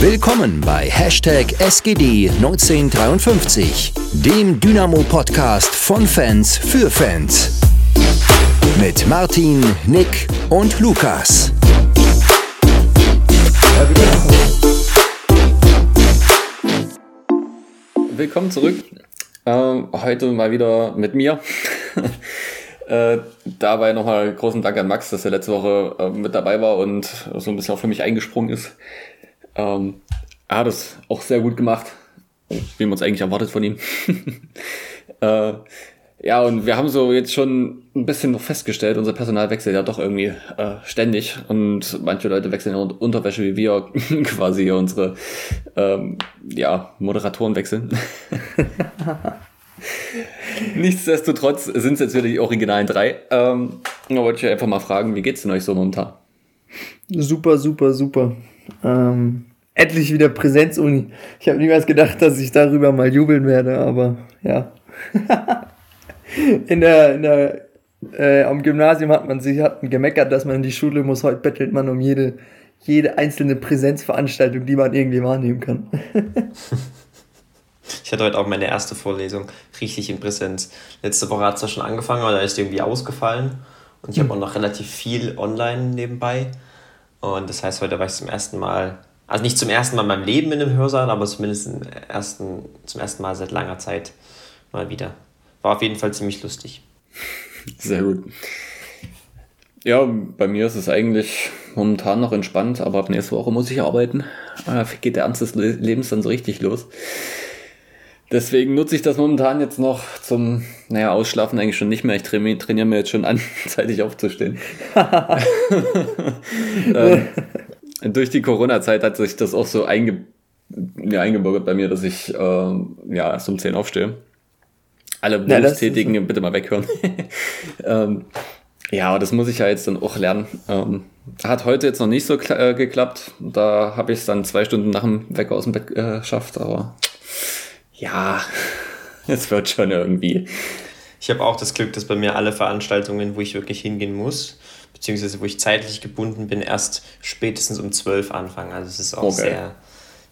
Willkommen bei Hashtag SGD1953, dem Dynamo-Podcast von Fans für Fans. Mit Martin, Nick und Lukas. Willkommen zurück. Ähm, heute mal wieder mit mir. Äh, dabei nochmal großen Dank an Max, dass er letzte Woche äh, mit dabei war und so ein bisschen auch für mich eingesprungen ist. Ähm, er hat es auch sehr gut gemacht, wie man es eigentlich erwartet von ihm. äh, ja, und wir haben so jetzt schon ein bisschen noch festgestellt, unser Personal wechselt ja doch irgendwie äh, ständig und manche Leute wechseln in Unterwäsche, wie wir quasi unsere ähm, ja, Moderatoren wechseln. Nichtsdestotrotz sind es jetzt wieder die originalen drei. Ähm, da wollte ich einfach mal fragen, wie geht's denn euch so momentan? Super, super, super. Ähm, endlich wieder Präsenzuni. Ich habe niemals gedacht, dass ich darüber mal jubeln werde, aber ja. in der, in der, äh, am Gymnasium hat man sich hat gemeckert, dass man in die Schule muss. Heute bettelt man um jede, jede einzelne Präsenzveranstaltung, die man irgendwie wahrnehmen kann. Ich hatte heute auch meine erste Vorlesung richtig in Präsenz. Letzte Woche hat es ja schon angefangen, aber da ist irgendwie ausgefallen. Und ich habe auch noch relativ viel online nebenbei. Und das heißt, heute war ich zum ersten Mal, also nicht zum ersten Mal in meinem Leben in einem Hörsaal, aber zumindest ersten, zum ersten Mal seit langer Zeit mal wieder. War auf jeden Fall ziemlich lustig. Sehr gut. Ja, bei mir ist es eigentlich momentan noch entspannt, aber ab nächste Woche muss ich arbeiten. Da geht der Ernst des Lebens dann so richtig los. Deswegen nutze ich das momentan jetzt noch zum, naja, Ausschlafen eigentlich schon nicht mehr. Ich trainiere, trainiere mir jetzt schon an, zeitig aufzustehen. ähm, durch die Corona-Zeit hat sich das auch so einge, ja, eingebürgert bei mir, dass ich ähm, ja, erst um 10 aufstehe. Alle Berufstätigen ja, bitte mal weghören. ähm, ja, aber das muss ich ja jetzt dann auch lernen. Ähm, hat heute jetzt noch nicht so äh, geklappt. Da habe ich es dann zwei Stunden nach dem Wecker aus dem Bett äh, geschafft, aber ja, es wird schon irgendwie. Ich habe auch das Glück, dass bei mir alle Veranstaltungen, wo ich wirklich hingehen muss, beziehungsweise wo ich zeitlich gebunden bin, erst spätestens um 12 anfangen. Also es ist auch okay. sehr,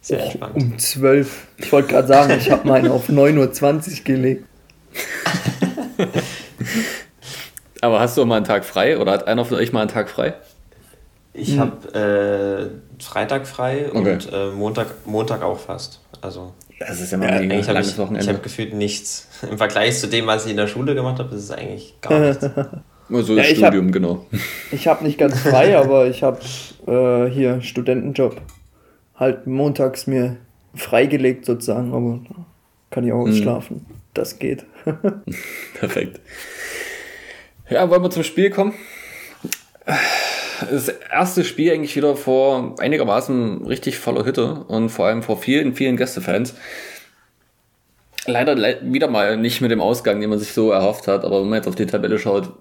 sehr entspannt. Um 12. Ich wollte gerade sagen, ich habe meinen auf 9.20 Uhr gelegt. Aber hast du mal einen Tag frei oder hat einer von euch mal einen Tag frei? Ich hm. habe äh, Freitag frei okay. und äh, Montag, Montag auch fast. Also das ist ja mal ja, ein langes ich, Wochenende. Ich habe gefühlt nichts. Im Vergleich zu dem, was ich in der Schule gemacht habe, ist es eigentlich gar nichts. Also das ja, Studium, hab, genau. Ich habe nicht ganz frei, aber ich habe äh, hier Studentenjob. Halt montags mir freigelegt sozusagen, aber kann ich auch mhm. schlafen. Das geht. Perfekt. Ja, wollen wir zum Spiel kommen? das erste Spiel eigentlich wieder vor einigermaßen richtig voller Hütte und vor allem vor vielen, vielen Gästefans. Leider wieder mal nicht mit dem Ausgang, den man sich so erhofft hat, aber wenn man jetzt auf die Tabelle schaut,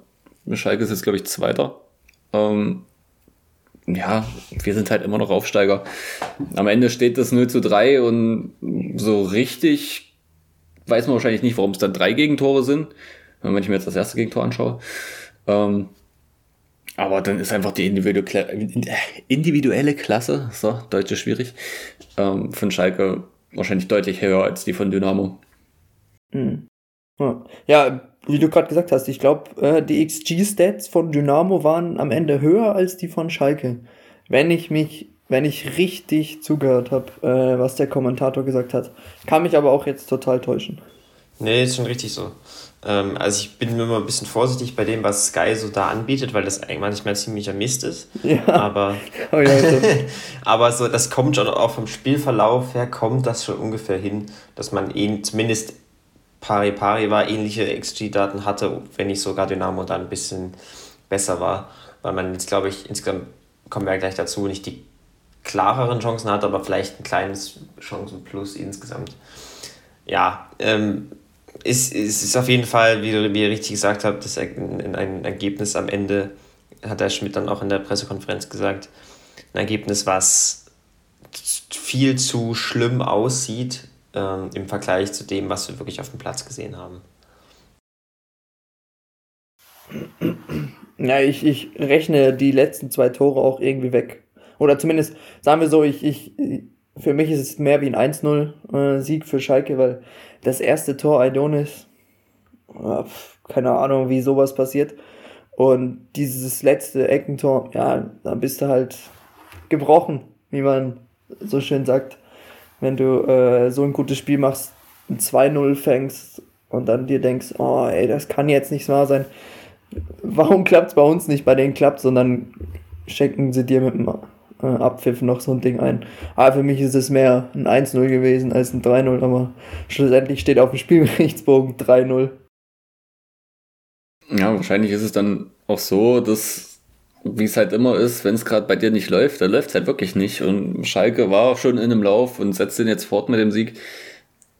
Schalke ist jetzt, glaube ich, Zweiter. Ähm, ja, wir sind halt immer noch Aufsteiger. Am Ende steht das 0 zu 3 und so richtig weiß man wahrscheinlich nicht, warum es dann drei Gegentore sind, wenn ich mir jetzt das erste Gegentor anschaue. Ähm, aber dann ist einfach die individuelle Klasse, so, Deutsch ist schwierig, ähm, von Schalke wahrscheinlich deutlich höher als die von Dynamo. Hm. Ja, wie du gerade gesagt hast, ich glaube, äh, die XG-Stats von Dynamo waren am Ende höher als die von Schalke. Wenn ich mich, wenn ich richtig zugehört habe, äh, was der Kommentator gesagt hat. Kann mich aber auch jetzt total täuschen. Nee, ist schon richtig so. Ähm, also ich bin immer ein bisschen vorsichtig bei dem, was Sky so da anbietet, weil das manchmal ziemlicher Mist ist. Ja. Aber, oh ja, aber so, das kommt schon auch vom Spielverlauf her, kommt das schon ungefähr hin, dass man eben zumindest pari pari war, ähnliche XG-Daten hatte, wenn nicht sogar Dynamo da ein bisschen besser war. Weil man jetzt, glaube ich, insgesamt kommen wir ja gleich dazu, nicht die klareren Chancen hat, aber vielleicht ein kleines Chancenplus insgesamt. Ja, ähm, ist, ist, ist auf jeden Fall, wie, wie ihr richtig gesagt habt, das ein, ein Ergebnis am Ende, hat der Schmidt dann auch in der Pressekonferenz gesagt, ein Ergebnis, was viel zu schlimm aussieht ähm, im Vergleich zu dem, was wir wirklich auf dem Platz gesehen haben. Ja, ich, ich rechne die letzten zwei Tore auch irgendwie weg. Oder zumindest, sagen wir so, ich, ich, für mich ist es mehr wie ein 1-0-Sieg äh, für Schalke, weil das erste Tor Aidonis, äh, keine Ahnung, wie sowas passiert. Und dieses letzte Eckentor, ja, da bist du halt gebrochen, wie man so schön sagt. Wenn du äh, so ein gutes Spiel machst, ein 2-0 fängst und dann dir denkst, oh ey, das kann jetzt nicht wahr sein. Warum klappt es bei uns nicht? Bei denen klappt sondern schenken sie dir mit dem äh, Abpfiff noch so ein Ding ein. Aber für mich ist es mehr ein 1-0 gewesen als ein 3-0, aber schlussendlich steht auf dem Spielberichtsbogen 3-0. Ja, wahrscheinlich ist es dann auch so, dass, wie es halt immer ist, wenn es gerade bei dir nicht läuft, dann läuft es halt wirklich nicht. Und Schalke war schon in einem Lauf und setzt den jetzt fort mit dem Sieg.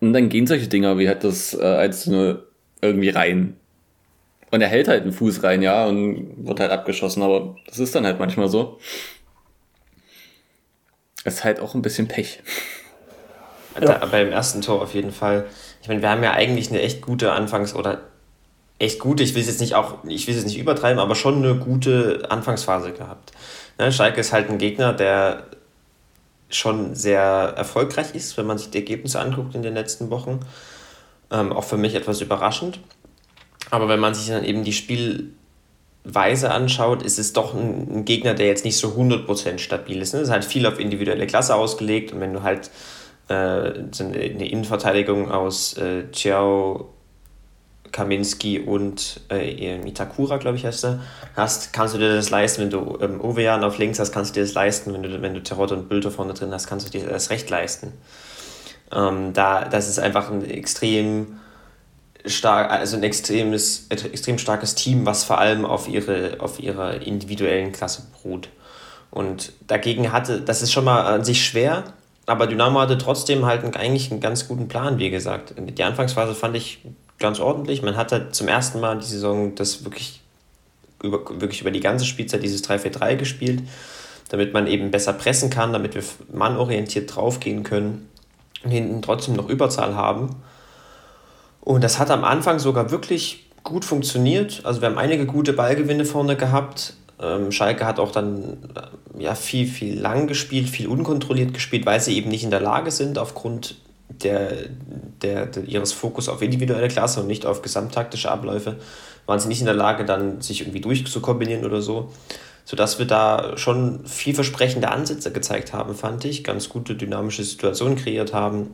Und dann gehen solche Dinger wie halt das äh, 1 irgendwie rein. Und er hält halt einen Fuß rein, ja, und wird halt abgeschossen, aber das ist dann halt manchmal so. Ist halt auch ein bisschen Pech. Ja. Da, beim ersten Tor auf jeden Fall. Ich meine, wir haben ja eigentlich eine echt gute Anfangs- oder echt gute, ich will es jetzt nicht auch, ich will es nicht übertreiben, aber schon eine gute Anfangsphase gehabt. Ne, Schalke ist halt ein Gegner, der schon sehr erfolgreich ist, wenn man sich die Ergebnisse anguckt in den letzten Wochen. Ähm, auch für mich etwas überraschend. Aber wenn man sich dann eben die Spielweise anschaut, ist es doch ein, ein Gegner, der jetzt nicht so 100% stabil ist. Ne? Es ist halt viel auf individuelle Klasse ausgelegt und wenn du halt äh, eine Innenverteidigung aus äh, Chiao Kaminski und äh, Itakura, glaube ich, heißt er, hast, kannst du dir das leisten, wenn du ähm, Ovejan auf links hast, kannst du dir das leisten, wenn du, wenn du Terodde und Bülter vorne drin hast, kannst du dir das recht leisten. Ähm, da, das ist einfach ein extrem stark, also ein extremes, extrem starkes Team, was vor allem auf ihre, auf ihrer individuellen Klasse beruht. Und dagegen hatte, das ist schon mal an sich schwer, aber Dynamo hatte trotzdem halt einen, eigentlich einen ganz guten Plan, wie gesagt. Die Anfangsphase fand ich ganz ordentlich. Man hat halt zum ersten Mal die Saison das wirklich über, wirklich über die ganze Spielzeit dieses 3-4-3 gespielt, damit man eben besser pressen kann, damit wir mannorientiert draufgehen können und hinten trotzdem noch Überzahl haben. Und das hat am Anfang sogar wirklich gut funktioniert. Also wir haben einige gute Ballgewinne vorne gehabt. Ähm, Schalke hat auch dann äh, ja, viel, viel lang gespielt, viel unkontrolliert gespielt, weil sie eben nicht in der Lage sind, aufgrund der, der, der, ihres Fokus auf individuelle Klasse und nicht auf gesamttaktische Abläufe, waren sie nicht in der Lage, dann sich irgendwie durchzukombinieren oder so. Sodass wir da schon vielversprechende Ansätze gezeigt haben, fand ich. Ganz gute dynamische Situationen kreiert haben.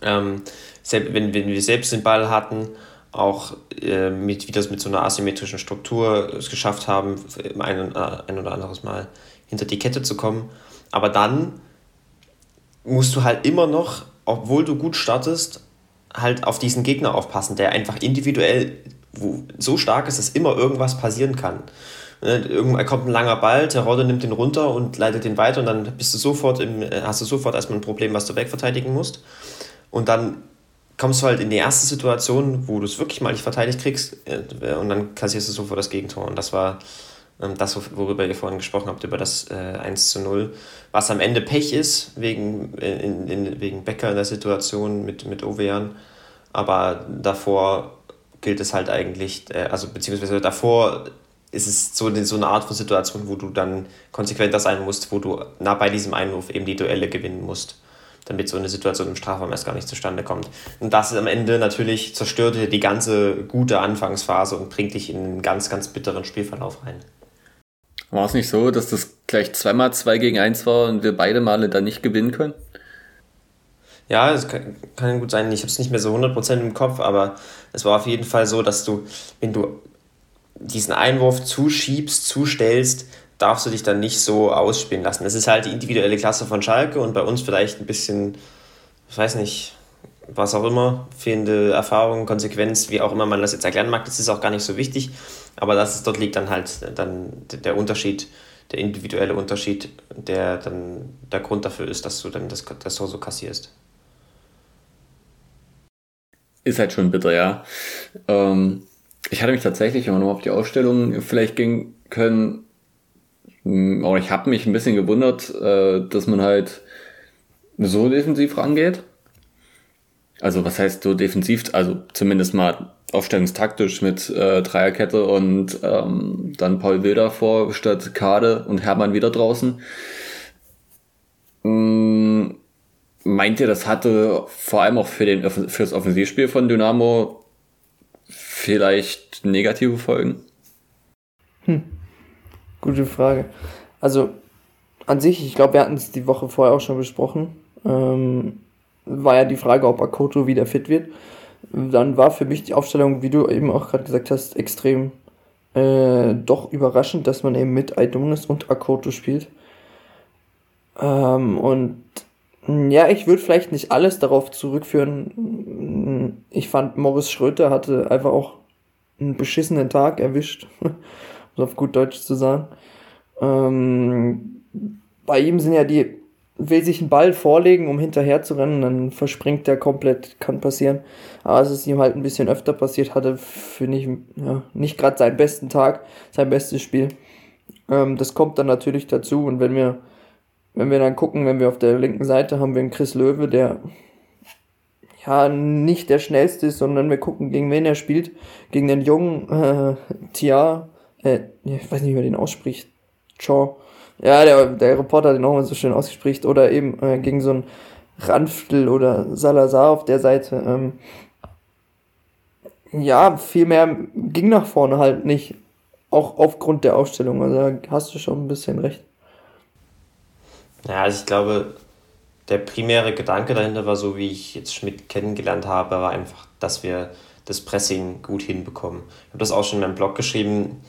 Ähm, wenn, wenn wir selbst den Ball hatten, auch äh, mit, wie das mit so einer asymmetrischen Struktur es geschafft haben, ein, ein oder anderes Mal hinter die Kette zu kommen. Aber dann musst du halt immer noch obwohl du gut startest, halt auf diesen Gegner aufpassen, der einfach individuell wo, so stark ist, dass immer irgendwas passieren kann. Ne, irgendwann kommt ein langer Ball, Terodde nimmt den runter und leitet den weiter und dann bist du sofort im, hast du sofort erstmal ein Problem, was du wegverteidigen musst. Und dann kommst du halt in die erste Situation, wo du es wirklich mal nicht verteidigt kriegst äh, und dann kassierst du sofort das Gegentor. Und das war das, worüber ihr vorhin gesprochen habt, über das äh, 1 zu 0, was am Ende Pech ist, wegen, in, in, wegen Becker in der Situation mit, mit Ovean. Aber davor gilt es halt eigentlich, äh, also beziehungsweise davor ist es so, so eine Art von Situation, wo du dann konsequenter sein musst, wo du nah bei diesem Einwurf eben die Duelle gewinnen musst, damit so eine Situation im Strafraum erst gar nicht zustande kommt. Und das am Ende natürlich zerstört die ganze gute Anfangsphase und bringt dich in einen ganz, ganz bitteren Spielverlauf rein. War es nicht so, dass das gleich zweimal 2 gegen 1 war und wir beide Male dann nicht gewinnen können? Ja, es kann, kann gut sein. Ich habe es nicht mehr so 100% im Kopf, aber es war auf jeden Fall so, dass du, wenn du diesen Einwurf zuschiebst, zustellst, darfst du dich dann nicht so ausspielen lassen. Es ist halt die individuelle Klasse von Schalke und bei uns vielleicht ein bisschen, ich weiß nicht, was auch immer, fehlende Erfahrung, Konsequenz, wie auch immer man das jetzt erklären mag, das ist auch gar nicht so wichtig. Aber das ist, dort liegt dann halt dann der Unterschied, der individuelle Unterschied, der dann der Grund dafür ist, dass du dann das, das so kassierst. Ist halt schon bitter, ja. Ähm, ich hatte mich tatsächlich, wenn wir nochmal auf die Ausstellung vielleicht gehen können, aber ich habe mich ein bisschen gewundert, äh, dass man halt so defensiv rangeht. Also was heißt so defensiv? Also zumindest mal aufstellungstaktisch mit äh, Dreierkette und ähm, dann Paul Wilder vor statt Kade und Hermann wieder draußen. Mm, meint ihr, das hatte vor allem auch für, den, für das Offensivspiel von Dynamo vielleicht negative Folgen? Hm. Gute Frage. Also an sich, ich glaube, wir hatten es die Woche vorher auch schon besprochen. Ähm, war ja die Frage, ob Akoto wieder fit wird. Dann war für mich die Aufstellung, wie du eben auch gerade gesagt hast, extrem äh, doch überraschend, dass man eben mit Aidonis und Akoto spielt. Ähm, und ja, ich würde vielleicht nicht alles darauf zurückführen. Ich fand, Morris Schröter hatte einfach auch einen beschissenen Tag erwischt, um es auf gut Deutsch zu sagen. Ähm, bei ihm sind ja die, will sich einen Ball vorlegen, um hinterher zu rennen, dann verspringt er komplett, kann passieren. Aber es ist ihm halt ein bisschen öfter passiert, hatte, finde ich, ja, nicht gerade seinen besten Tag, sein bestes Spiel. Ähm, das kommt dann natürlich dazu und wenn wir wenn wir dann gucken, wenn wir auf der linken Seite haben wir einen Chris Löwe, der ja nicht der schnellste ist, sondern wir gucken, gegen wen er spielt. Gegen den jungen äh, Tia, äh, ich weiß nicht, wie man den ausspricht. Chaw. Ja, der, der Reporter den auch mal so schön ausspricht. Oder eben äh, gegen so einen Ranftl oder Salazar auf der Seite. Ähm, ja, viel mehr ging nach vorne halt nicht. Auch aufgrund der Aufstellung. Also da hast du schon ein bisschen recht. Ja, also ich glaube, der primäre Gedanke dahinter war so, wie ich jetzt Schmidt kennengelernt habe, war einfach, dass wir das Pressing gut hinbekommen. Ich habe das auch schon in meinem Blog geschrieben.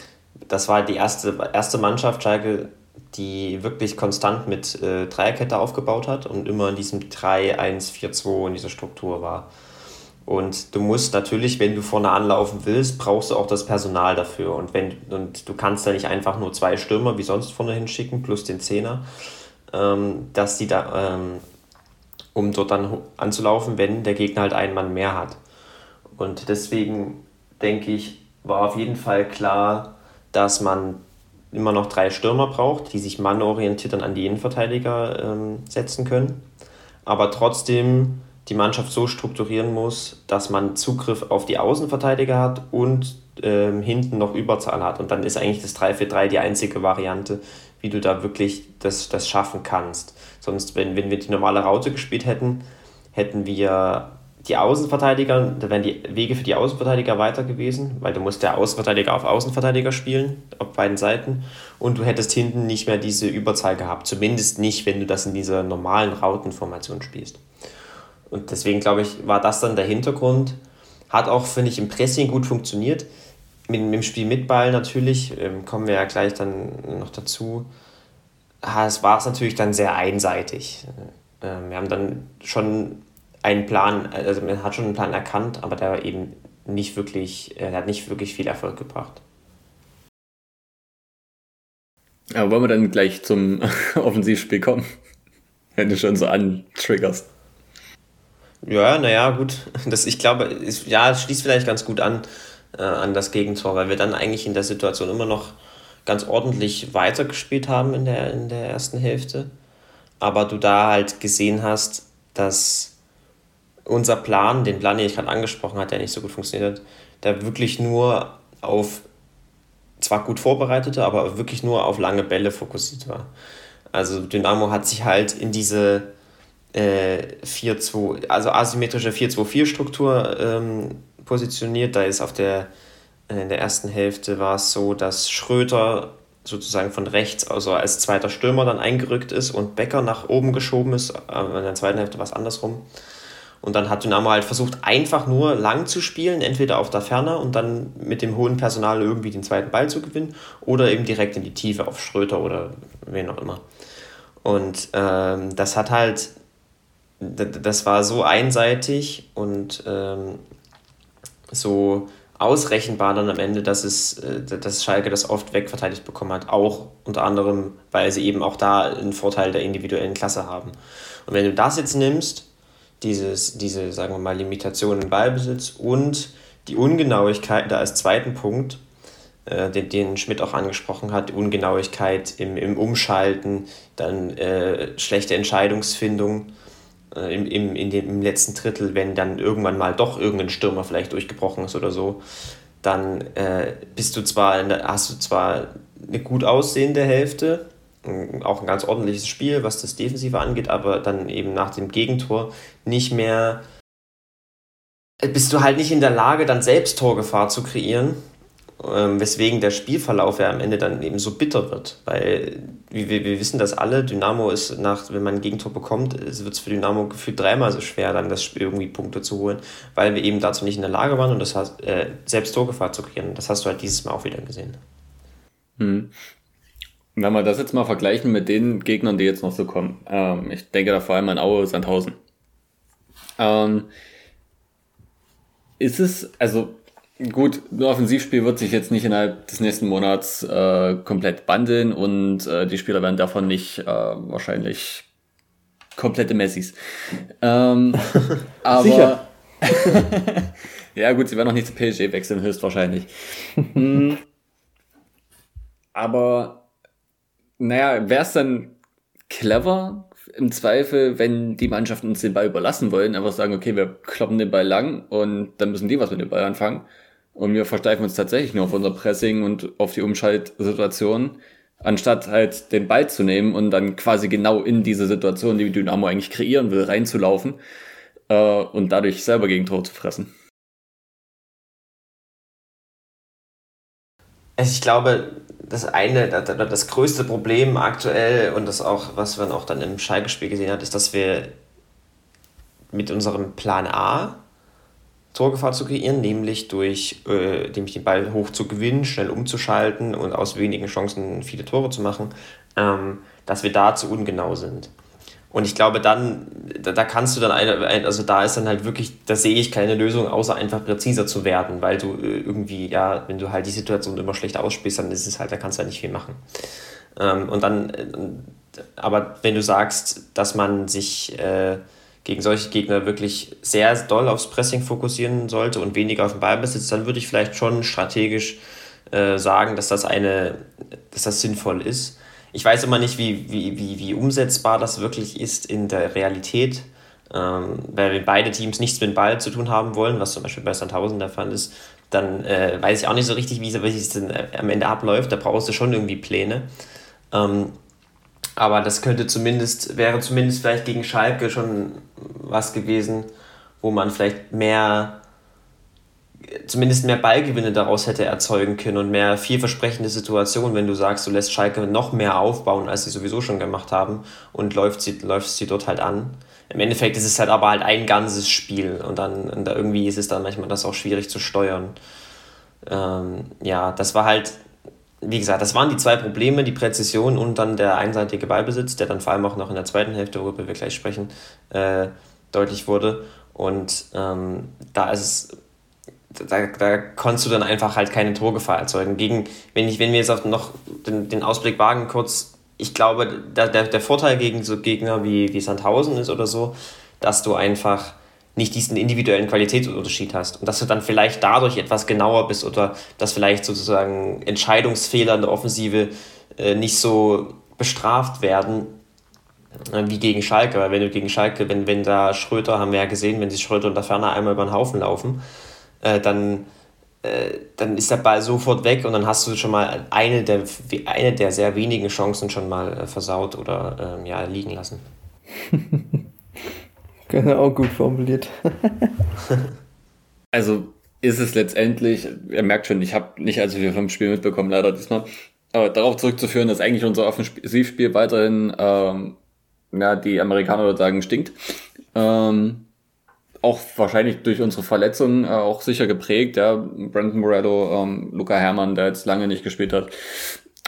Das war die erste, erste Mannschaft, Schalke, die wirklich konstant mit äh, Dreierkette aufgebaut hat und immer in diesem 3-1-4-2 in dieser Struktur war. Und du musst natürlich, wenn du vorne anlaufen willst, brauchst du auch das Personal dafür. Und, wenn, und du kannst da nicht einfach nur zwei Stürmer wie sonst vorne hinschicken, plus den Zehner ähm, dass die da, ähm, um dort dann anzulaufen, wenn der Gegner halt einen Mann mehr hat. Und deswegen denke ich, war auf jeden Fall klar, dass man immer noch drei Stürmer braucht, die sich mannorientiert dann an die Innenverteidiger ähm, setzen können. Aber trotzdem die Mannschaft so strukturieren muss, dass man Zugriff auf die Außenverteidiger hat und ähm, hinten noch Überzahl hat. Und dann ist eigentlich das 3-4-3 die einzige Variante, wie du da wirklich das, das schaffen kannst. Sonst, wenn, wenn wir die normale Raute gespielt hätten, hätten wir die Außenverteidiger, da wären die Wege für die Außenverteidiger weiter gewesen, weil du musst der Außenverteidiger auf Außenverteidiger spielen, auf beiden Seiten, und du hättest hinten nicht mehr diese Überzahl gehabt. Zumindest nicht, wenn du das in dieser normalen Rautenformation spielst. Und deswegen glaube ich, war das dann der Hintergrund. Hat auch, finde ich, im Pressing gut funktioniert mit, mit dem Spiel mit Ball natürlich, ähm, kommen wir ja gleich dann noch dazu, es war es natürlich dann sehr einseitig. Ähm, wir haben dann schon einen Plan, also man hat schon einen Plan erkannt, aber der war eben nicht wirklich, er hat nicht wirklich viel Erfolg gebracht. Aber wollen wir dann gleich zum Offensivspiel kommen? Wenn du schon so antriggerst. Ja, naja, gut. Das, ich glaube, ist, ja, es schließt vielleicht ganz gut an äh, an das Gegentor, weil wir dann eigentlich in der Situation immer noch ganz ordentlich weitergespielt haben in der, in der ersten Hälfte. Aber du da halt gesehen hast, dass unser Plan, den Plan, den ich gerade angesprochen habe, der nicht so gut funktioniert hat, der wirklich nur auf, zwar gut vorbereitete, aber wirklich nur auf lange Bälle fokussiert war. Also Dynamo hat sich halt in diese äh, 4-2, also asymmetrische 4-2-4-Struktur ähm, positioniert. Da ist auf der, äh, in der ersten Hälfte war es so, dass Schröter sozusagen von rechts, also als zweiter Stürmer dann eingerückt ist und Becker nach oben geschoben ist. In der zweiten Hälfte war es andersrum. Und dann hat Dynamo halt versucht, einfach nur lang zu spielen, entweder auf der Ferne und dann mit dem hohen Personal irgendwie den zweiten Ball zu gewinnen oder eben direkt in die Tiefe auf Schröter oder wen auch immer. Und ähm, das hat halt, das war so einseitig und ähm, so ausrechenbar dann am Ende, dass es, äh, dass Schalke das oft wegverteidigt bekommen hat. Auch unter anderem, weil sie eben auch da einen Vorteil der individuellen Klasse haben. Und wenn du das jetzt nimmst, dieses, diese, sagen wir mal, Limitation im Ballbesitz und die Ungenauigkeit da als zweiten Punkt, äh, den, den Schmidt auch angesprochen hat, Ungenauigkeit im, im Umschalten, dann äh, schlechte Entscheidungsfindung, äh, im, im, in dem, im letzten Drittel, wenn dann irgendwann mal doch irgendein Stürmer vielleicht durchgebrochen ist oder so, dann äh, bist du zwar der, hast du zwar eine gut aussehende Hälfte, auch ein ganz ordentliches Spiel, was das Defensive angeht, aber dann eben nach dem Gegentor nicht mehr, bist du halt nicht in der Lage, dann selbst Torgefahr zu kreieren, ähm, weswegen der Spielverlauf ja am Ende dann eben so bitter wird, weil wir, wir wissen das alle, Dynamo ist nach, wenn man ein Gegentor bekommt, wird es für Dynamo gefühlt dreimal so schwer, dann das Spiel irgendwie Punkte zu holen, weil wir eben dazu nicht in der Lage waren und das heißt, äh, selbst Torgefahr zu kreieren. Das hast du halt dieses Mal auch wieder gesehen. Hm. Wenn wir das jetzt mal vergleichen mit den Gegnern, die jetzt noch so kommen, ähm, ich denke da vor allem an Aue Sandhausen. Ähm, ist es, also gut, ein Offensivspiel wird sich jetzt nicht innerhalb des nächsten Monats äh, komplett bandeln und äh, die Spieler werden davon nicht äh, wahrscheinlich komplette Messis. Ähm, aber Sicher. ja gut, sie werden noch nicht zu PSG wechseln, höchstwahrscheinlich. Hm. aber naja, wäre es dann clever im Zweifel, wenn die Mannschaften uns den Ball überlassen wollen, einfach sagen, okay, wir kloppen den Ball lang und dann müssen die was mit dem Ball anfangen. Und wir versteifen uns tatsächlich nur auf unser Pressing und auf die Umschaltsituation, anstatt halt den Ball zu nehmen und dann quasi genau in diese Situation, die Dynamo eigentlich kreieren will, reinzulaufen äh, und dadurch selber gegen Tor zu fressen. Also ich glaube, das eine, das größte Problem aktuell und das auch, was man auch dann im Schalke-Spiel gesehen hat, ist, dass wir mit unserem Plan A Torgefahr zu kreieren, nämlich durch äh, nämlich den Ball hoch zu gewinnen, schnell umzuschalten und aus wenigen Chancen viele Tore zu machen, ähm, dass wir da zu ungenau sind. Und ich glaube, dann, da, kannst du dann, eine, also da ist dann halt wirklich, da sehe ich keine Lösung, außer einfach präziser zu werden, weil du äh, irgendwie, ja, wenn du halt die Situation immer schlecht ausspielst, dann ist es halt, da kannst du halt nicht viel machen. Ähm, und dann, äh, aber wenn du sagst, dass man sich äh, gegen solche Gegner wirklich sehr doll aufs Pressing fokussieren sollte und weniger auf den Ballbesitz, dann würde ich vielleicht schon strategisch sagen, dass das eine, dass das sinnvoll ist ich weiß immer nicht, wie, wie, wie, wie umsetzbar das wirklich ist in der Realität, ähm, weil beide Teams nichts mit dem Ball zu tun haben wollen, was zum Beispiel bei Sandhausen der Fall ist, dann äh, weiß ich auch nicht so richtig, wie es denn äh, am Ende abläuft. Da brauchst du schon irgendwie Pläne. Ähm, aber das könnte zumindest, wäre zumindest vielleicht gegen Schalke schon was gewesen, wo man vielleicht mehr zumindest mehr Ballgewinne daraus hätte erzeugen können und mehr vielversprechende Situationen, wenn du sagst, du lässt Schalke noch mehr aufbauen, als sie sowieso schon gemacht haben und läuft sie, läufst sie dort halt an. Im Endeffekt ist es halt aber halt ein ganzes Spiel und dann und da irgendwie ist es dann manchmal das auch schwierig zu steuern. Ähm, ja, das war halt, wie gesagt, das waren die zwei Probleme, die Präzision und dann der einseitige Ballbesitz, der dann vor allem auch noch in der zweiten Hälfte, worüber wir gleich sprechen, äh, deutlich wurde. Und ähm, da ist es da, da konntest du dann einfach halt keine Torgefahr erzeugen. Gegen, wenn, ich, wenn wir jetzt noch den, den Ausblick wagen, kurz, ich glaube, der, der, der Vorteil gegen so Gegner wie, wie Sandhausen ist oder so, dass du einfach nicht diesen individuellen Qualitätsunterschied hast und dass du dann vielleicht dadurch etwas genauer bist oder dass vielleicht sozusagen Entscheidungsfehler in der Offensive äh, nicht so bestraft werden äh, wie gegen Schalke, weil wenn du gegen Schalke, wenn, wenn da Schröter, haben wir ja gesehen, wenn sich Schröter und der Ferner einmal über den Haufen laufen, äh, dann, äh, dann ist der Ball sofort weg und dann hast du schon mal eine der, eine der sehr wenigen Chancen schon mal äh, versaut oder ähm, ja, liegen lassen. genau, gut formuliert. also ist es letztendlich, ihr merkt schon, ich habe nicht allzu viel vom Spiel mitbekommen, leider diesmal. Aber darauf zurückzuführen, dass eigentlich unser Offensivspiel weiterhin, ähm, ja, die Amerikaner würden sagen, stinkt. Ähm, auch wahrscheinlich durch unsere Verletzungen äh, auch sicher geprägt. Ja, Brandon Morello, ähm, Luca Herrmann, der jetzt lange nicht gespielt hat,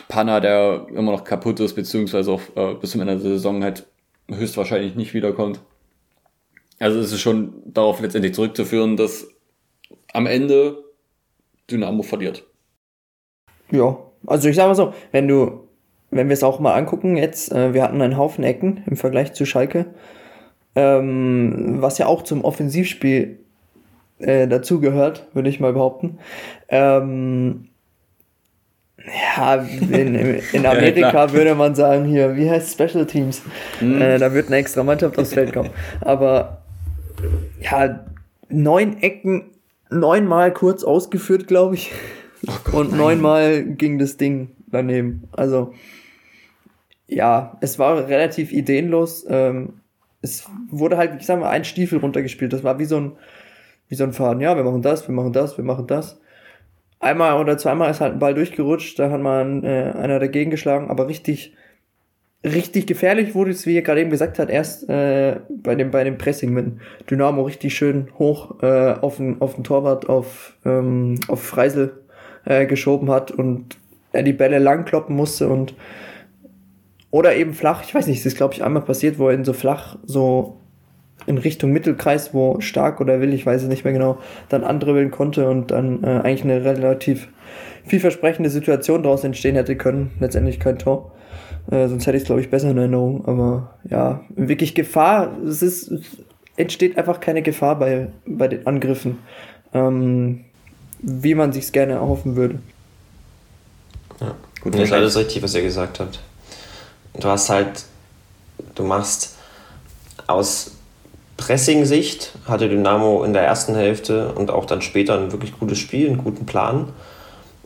Panna, der immer noch kaputt ist, beziehungsweise auch äh, bis zum Ende der Saison halt höchstwahrscheinlich nicht wiederkommt. Also es ist schon darauf letztendlich zurückzuführen, dass am Ende Dynamo verliert. Ja, also ich sag mal so, wenn du, wenn wir es auch mal angucken jetzt, äh, wir hatten einen Haufen Ecken im Vergleich zu Schalke ähm, was ja auch zum Offensivspiel äh, dazugehört, würde ich mal behaupten. Ähm, ja, in, in Amerika ja, würde man sagen, hier, wie heißt Special Teams? Mhm. Äh, da wird eine extra Mannschaft aufs Feld kommen. Aber ja, neun Ecken, neunmal kurz ausgeführt, glaube ich. Oh Gott, und neunmal ging das Ding daneben. Also ja, es war relativ ideenlos. Ähm, es wurde halt, ich sag mal, ein Stiefel runtergespielt. Das war wie so ein, wie so ein Faden. Ja, wir machen das, wir machen das, wir machen das. Einmal oder zweimal ist halt ein Ball durchgerutscht, da hat man äh, einer dagegen geschlagen, aber richtig, richtig gefährlich wurde es, wie ihr gerade eben gesagt hat, erst äh, bei dem bei dem Pressing mit Dynamo richtig schön hoch äh, auf den auf den Torwart auf ähm, auf Freisel äh, geschoben hat und er die Bälle lang kloppen musste und oder eben flach, ich weiß nicht, es ist glaube ich einmal passiert, wo er in so flach, so in Richtung Mittelkreis, wo stark oder will, ich weiß es nicht mehr genau, dann andribbeln konnte und dann äh, eigentlich eine relativ vielversprechende Situation daraus entstehen hätte können. Letztendlich kein Tor. Äh, sonst hätte ich es, glaube ich, besser in Erinnerung. Aber ja, wirklich Gefahr, es ist, es entsteht einfach keine Gefahr bei, bei den Angriffen, ähm, wie man sich gerne erhoffen würde. Ja, gut, das ist alles richtig, was ihr gesagt habt du hast halt, du machst aus Pressing-Sicht hatte Dynamo in der ersten Hälfte und auch dann später ein wirklich gutes Spiel, einen guten Plan.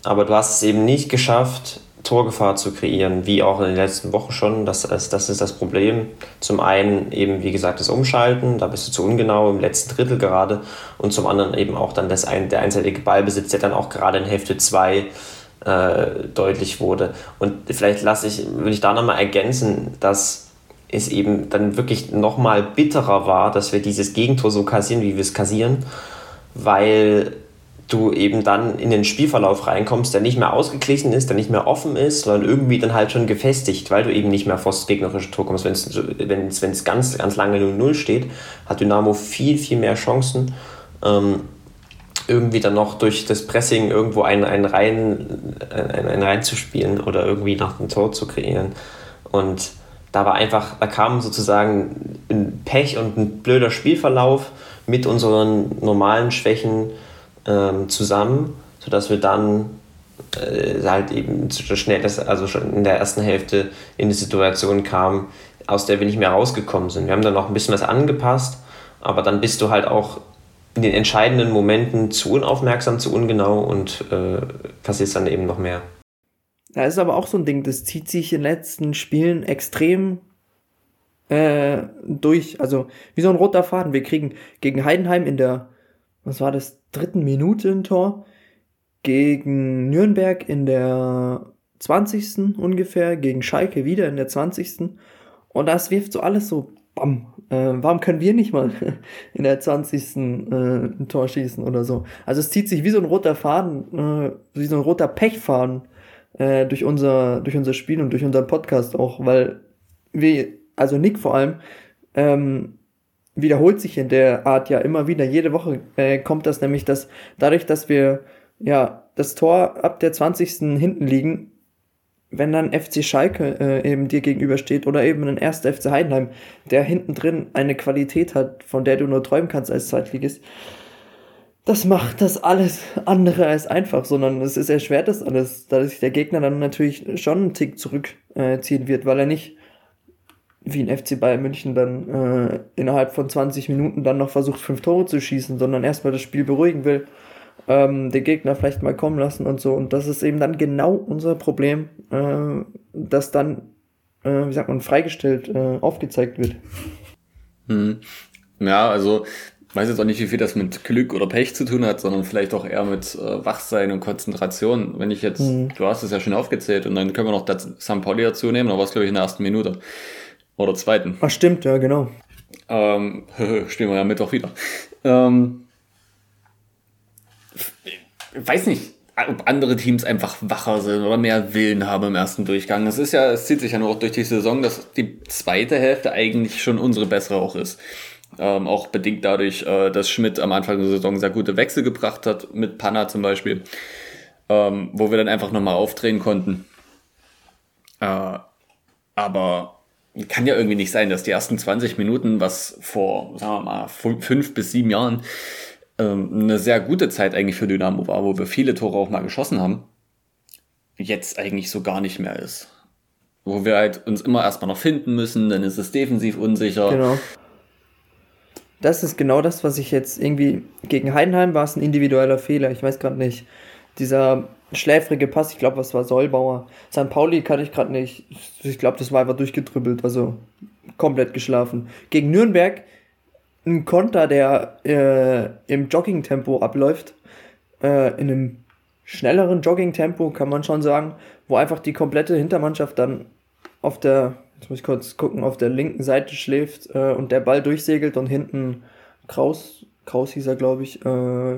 Aber du hast es eben nicht geschafft, Torgefahr zu kreieren, wie auch in den letzten Wochen schon. Das, das, das ist das Problem. Zum einen eben, wie gesagt, das Umschalten, da bist du zu ungenau im letzten Drittel gerade. Und zum anderen eben auch dann das der einseitige Ballbesitz, der dann auch gerade in Hälfte 2 äh, deutlich wurde. Und vielleicht lasse ich, will ich da nochmal ergänzen, dass es eben dann wirklich nochmal bitterer war, dass wir dieses Gegentor so kassieren, wie wir es kassieren, weil du eben dann in den Spielverlauf reinkommst, der nicht mehr ausgeglichen ist, der nicht mehr offen ist, sondern irgendwie dann halt schon gefestigt, weil du eben nicht mehr vor das gegnerische Tor kommst. Wenn es ganz, ganz lange 0-0 steht, hat Dynamo viel, viel mehr Chancen. Ähm, irgendwie dann noch durch das Pressing irgendwo einen, einen, rein, einen, einen reinzuspielen oder irgendwie nach dem Tor zu kreieren. Und da war einfach, da kam sozusagen ein Pech und ein blöder Spielverlauf mit unseren normalen Schwächen ähm, zusammen, sodass wir dann äh, halt eben schnell, also schon in der ersten Hälfte in die Situation kamen, aus der wir nicht mehr rausgekommen sind. Wir haben dann noch ein bisschen was angepasst, aber dann bist du halt auch in den entscheidenden Momenten zu unaufmerksam, zu ungenau und äh, passiert dann eben noch mehr. Da ist aber auch so ein Ding, das zieht sich in den letzten Spielen extrem äh, durch. Also wie so ein roter Faden. Wir kriegen gegen Heidenheim in der, was war das, dritten Minute ein Tor. Gegen Nürnberg in der 20. ungefähr, gegen Schalke wieder in der 20. Und das wirft so alles so bam, äh, warum können wir nicht mal in der 20. Äh, ein Tor schießen oder so? Also es zieht sich wie so ein roter Faden, äh, wie so ein roter Pechfaden äh, durch unser durch unser Spiel und durch unseren Podcast auch, weil wir, also Nick vor allem, ähm, wiederholt sich in der Art ja immer wieder. Jede Woche äh, kommt das nämlich, dass dadurch, dass wir ja das Tor ab der 20. hinten liegen, wenn dann FC Schalke äh, eben dir gegenübersteht oder eben ein erster FC Heidenheim, der hinten drin eine Qualität hat, von der du nur träumen kannst als Zweitligist, das macht das alles andere als einfach, sondern es ist erschwert das alles, da sich der Gegner dann natürlich schon einen Tick zurückziehen äh, wird, weil er nicht wie ein FC Bayern München dann äh, innerhalb von 20 Minuten dann noch versucht, fünf Tore zu schießen, sondern erstmal das Spiel beruhigen will ähm, den Gegner vielleicht mal kommen lassen und so. Und das ist eben dann genau unser Problem, äh, dass dann, äh, wie sagt man, freigestellt äh, aufgezeigt wird. Hm. Ja, also weiß jetzt auch nicht, wie viel das mit Glück oder Pech zu tun hat, sondern vielleicht auch eher mit äh, Wachsein und Konzentration. Wenn ich jetzt, mhm. du hast es ja schon aufgezählt und dann können wir noch das St. Pauli dazu nehmen, da war es glaube ich in der ersten Minute oder zweiten. Ach stimmt, ja genau. Ähm, spielen wir ja Mittwoch wieder. Ähm, weiß nicht, ob andere Teams einfach wacher sind oder mehr Willen haben im ersten Durchgang. Es ist ja, es zieht sich ja nur auch durch die Saison, dass die zweite Hälfte eigentlich schon unsere bessere auch ist. Ähm, auch bedingt dadurch, äh, dass Schmidt am Anfang der Saison sehr gute Wechsel gebracht hat, mit Panna zum Beispiel, ähm, wo wir dann einfach nochmal aufdrehen konnten. Äh, aber kann ja irgendwie nicht sein, dass die ersten 20 Minuten, was vor, sagen wir mal, fünf bis sieben Jahren ähm, eine sehr gute Zeit eigentlich für Dynamo war, wo wir viele Tore auch mal geschossen haben, jetzt eigentlich so gar nicht mehr ist. Wo wir halt uns immer erstmal noch finden müssen, dann ist es defensiv unsicher. Genau. Das ist genau das, was ich jetzt irgendwie gegen Heidenheim war es ein individueller Fehler. Ich weiß gerade nicht. Dieser schläfrige Pass, ich glaube, was war Sollbauer. St. Pauli kann ich gerade nicht. Ich glaube, das war einfach durchgedribbelt, also komplett geschlafen. Gegen Nürnberg ein Konter, der äh, im Jogging-Tempo abläuft, äh, in einem schnelleren Jogging-Tempo, kann man schon sagen, wo einfach die komplette Hintermannschaft dann auf der, jetzt muss ich kurz gucken, auf der linken Seite schläft äh, und der Ball durchsegelt und hinten Kraus, Kraus hieß er, glaube ich, äh,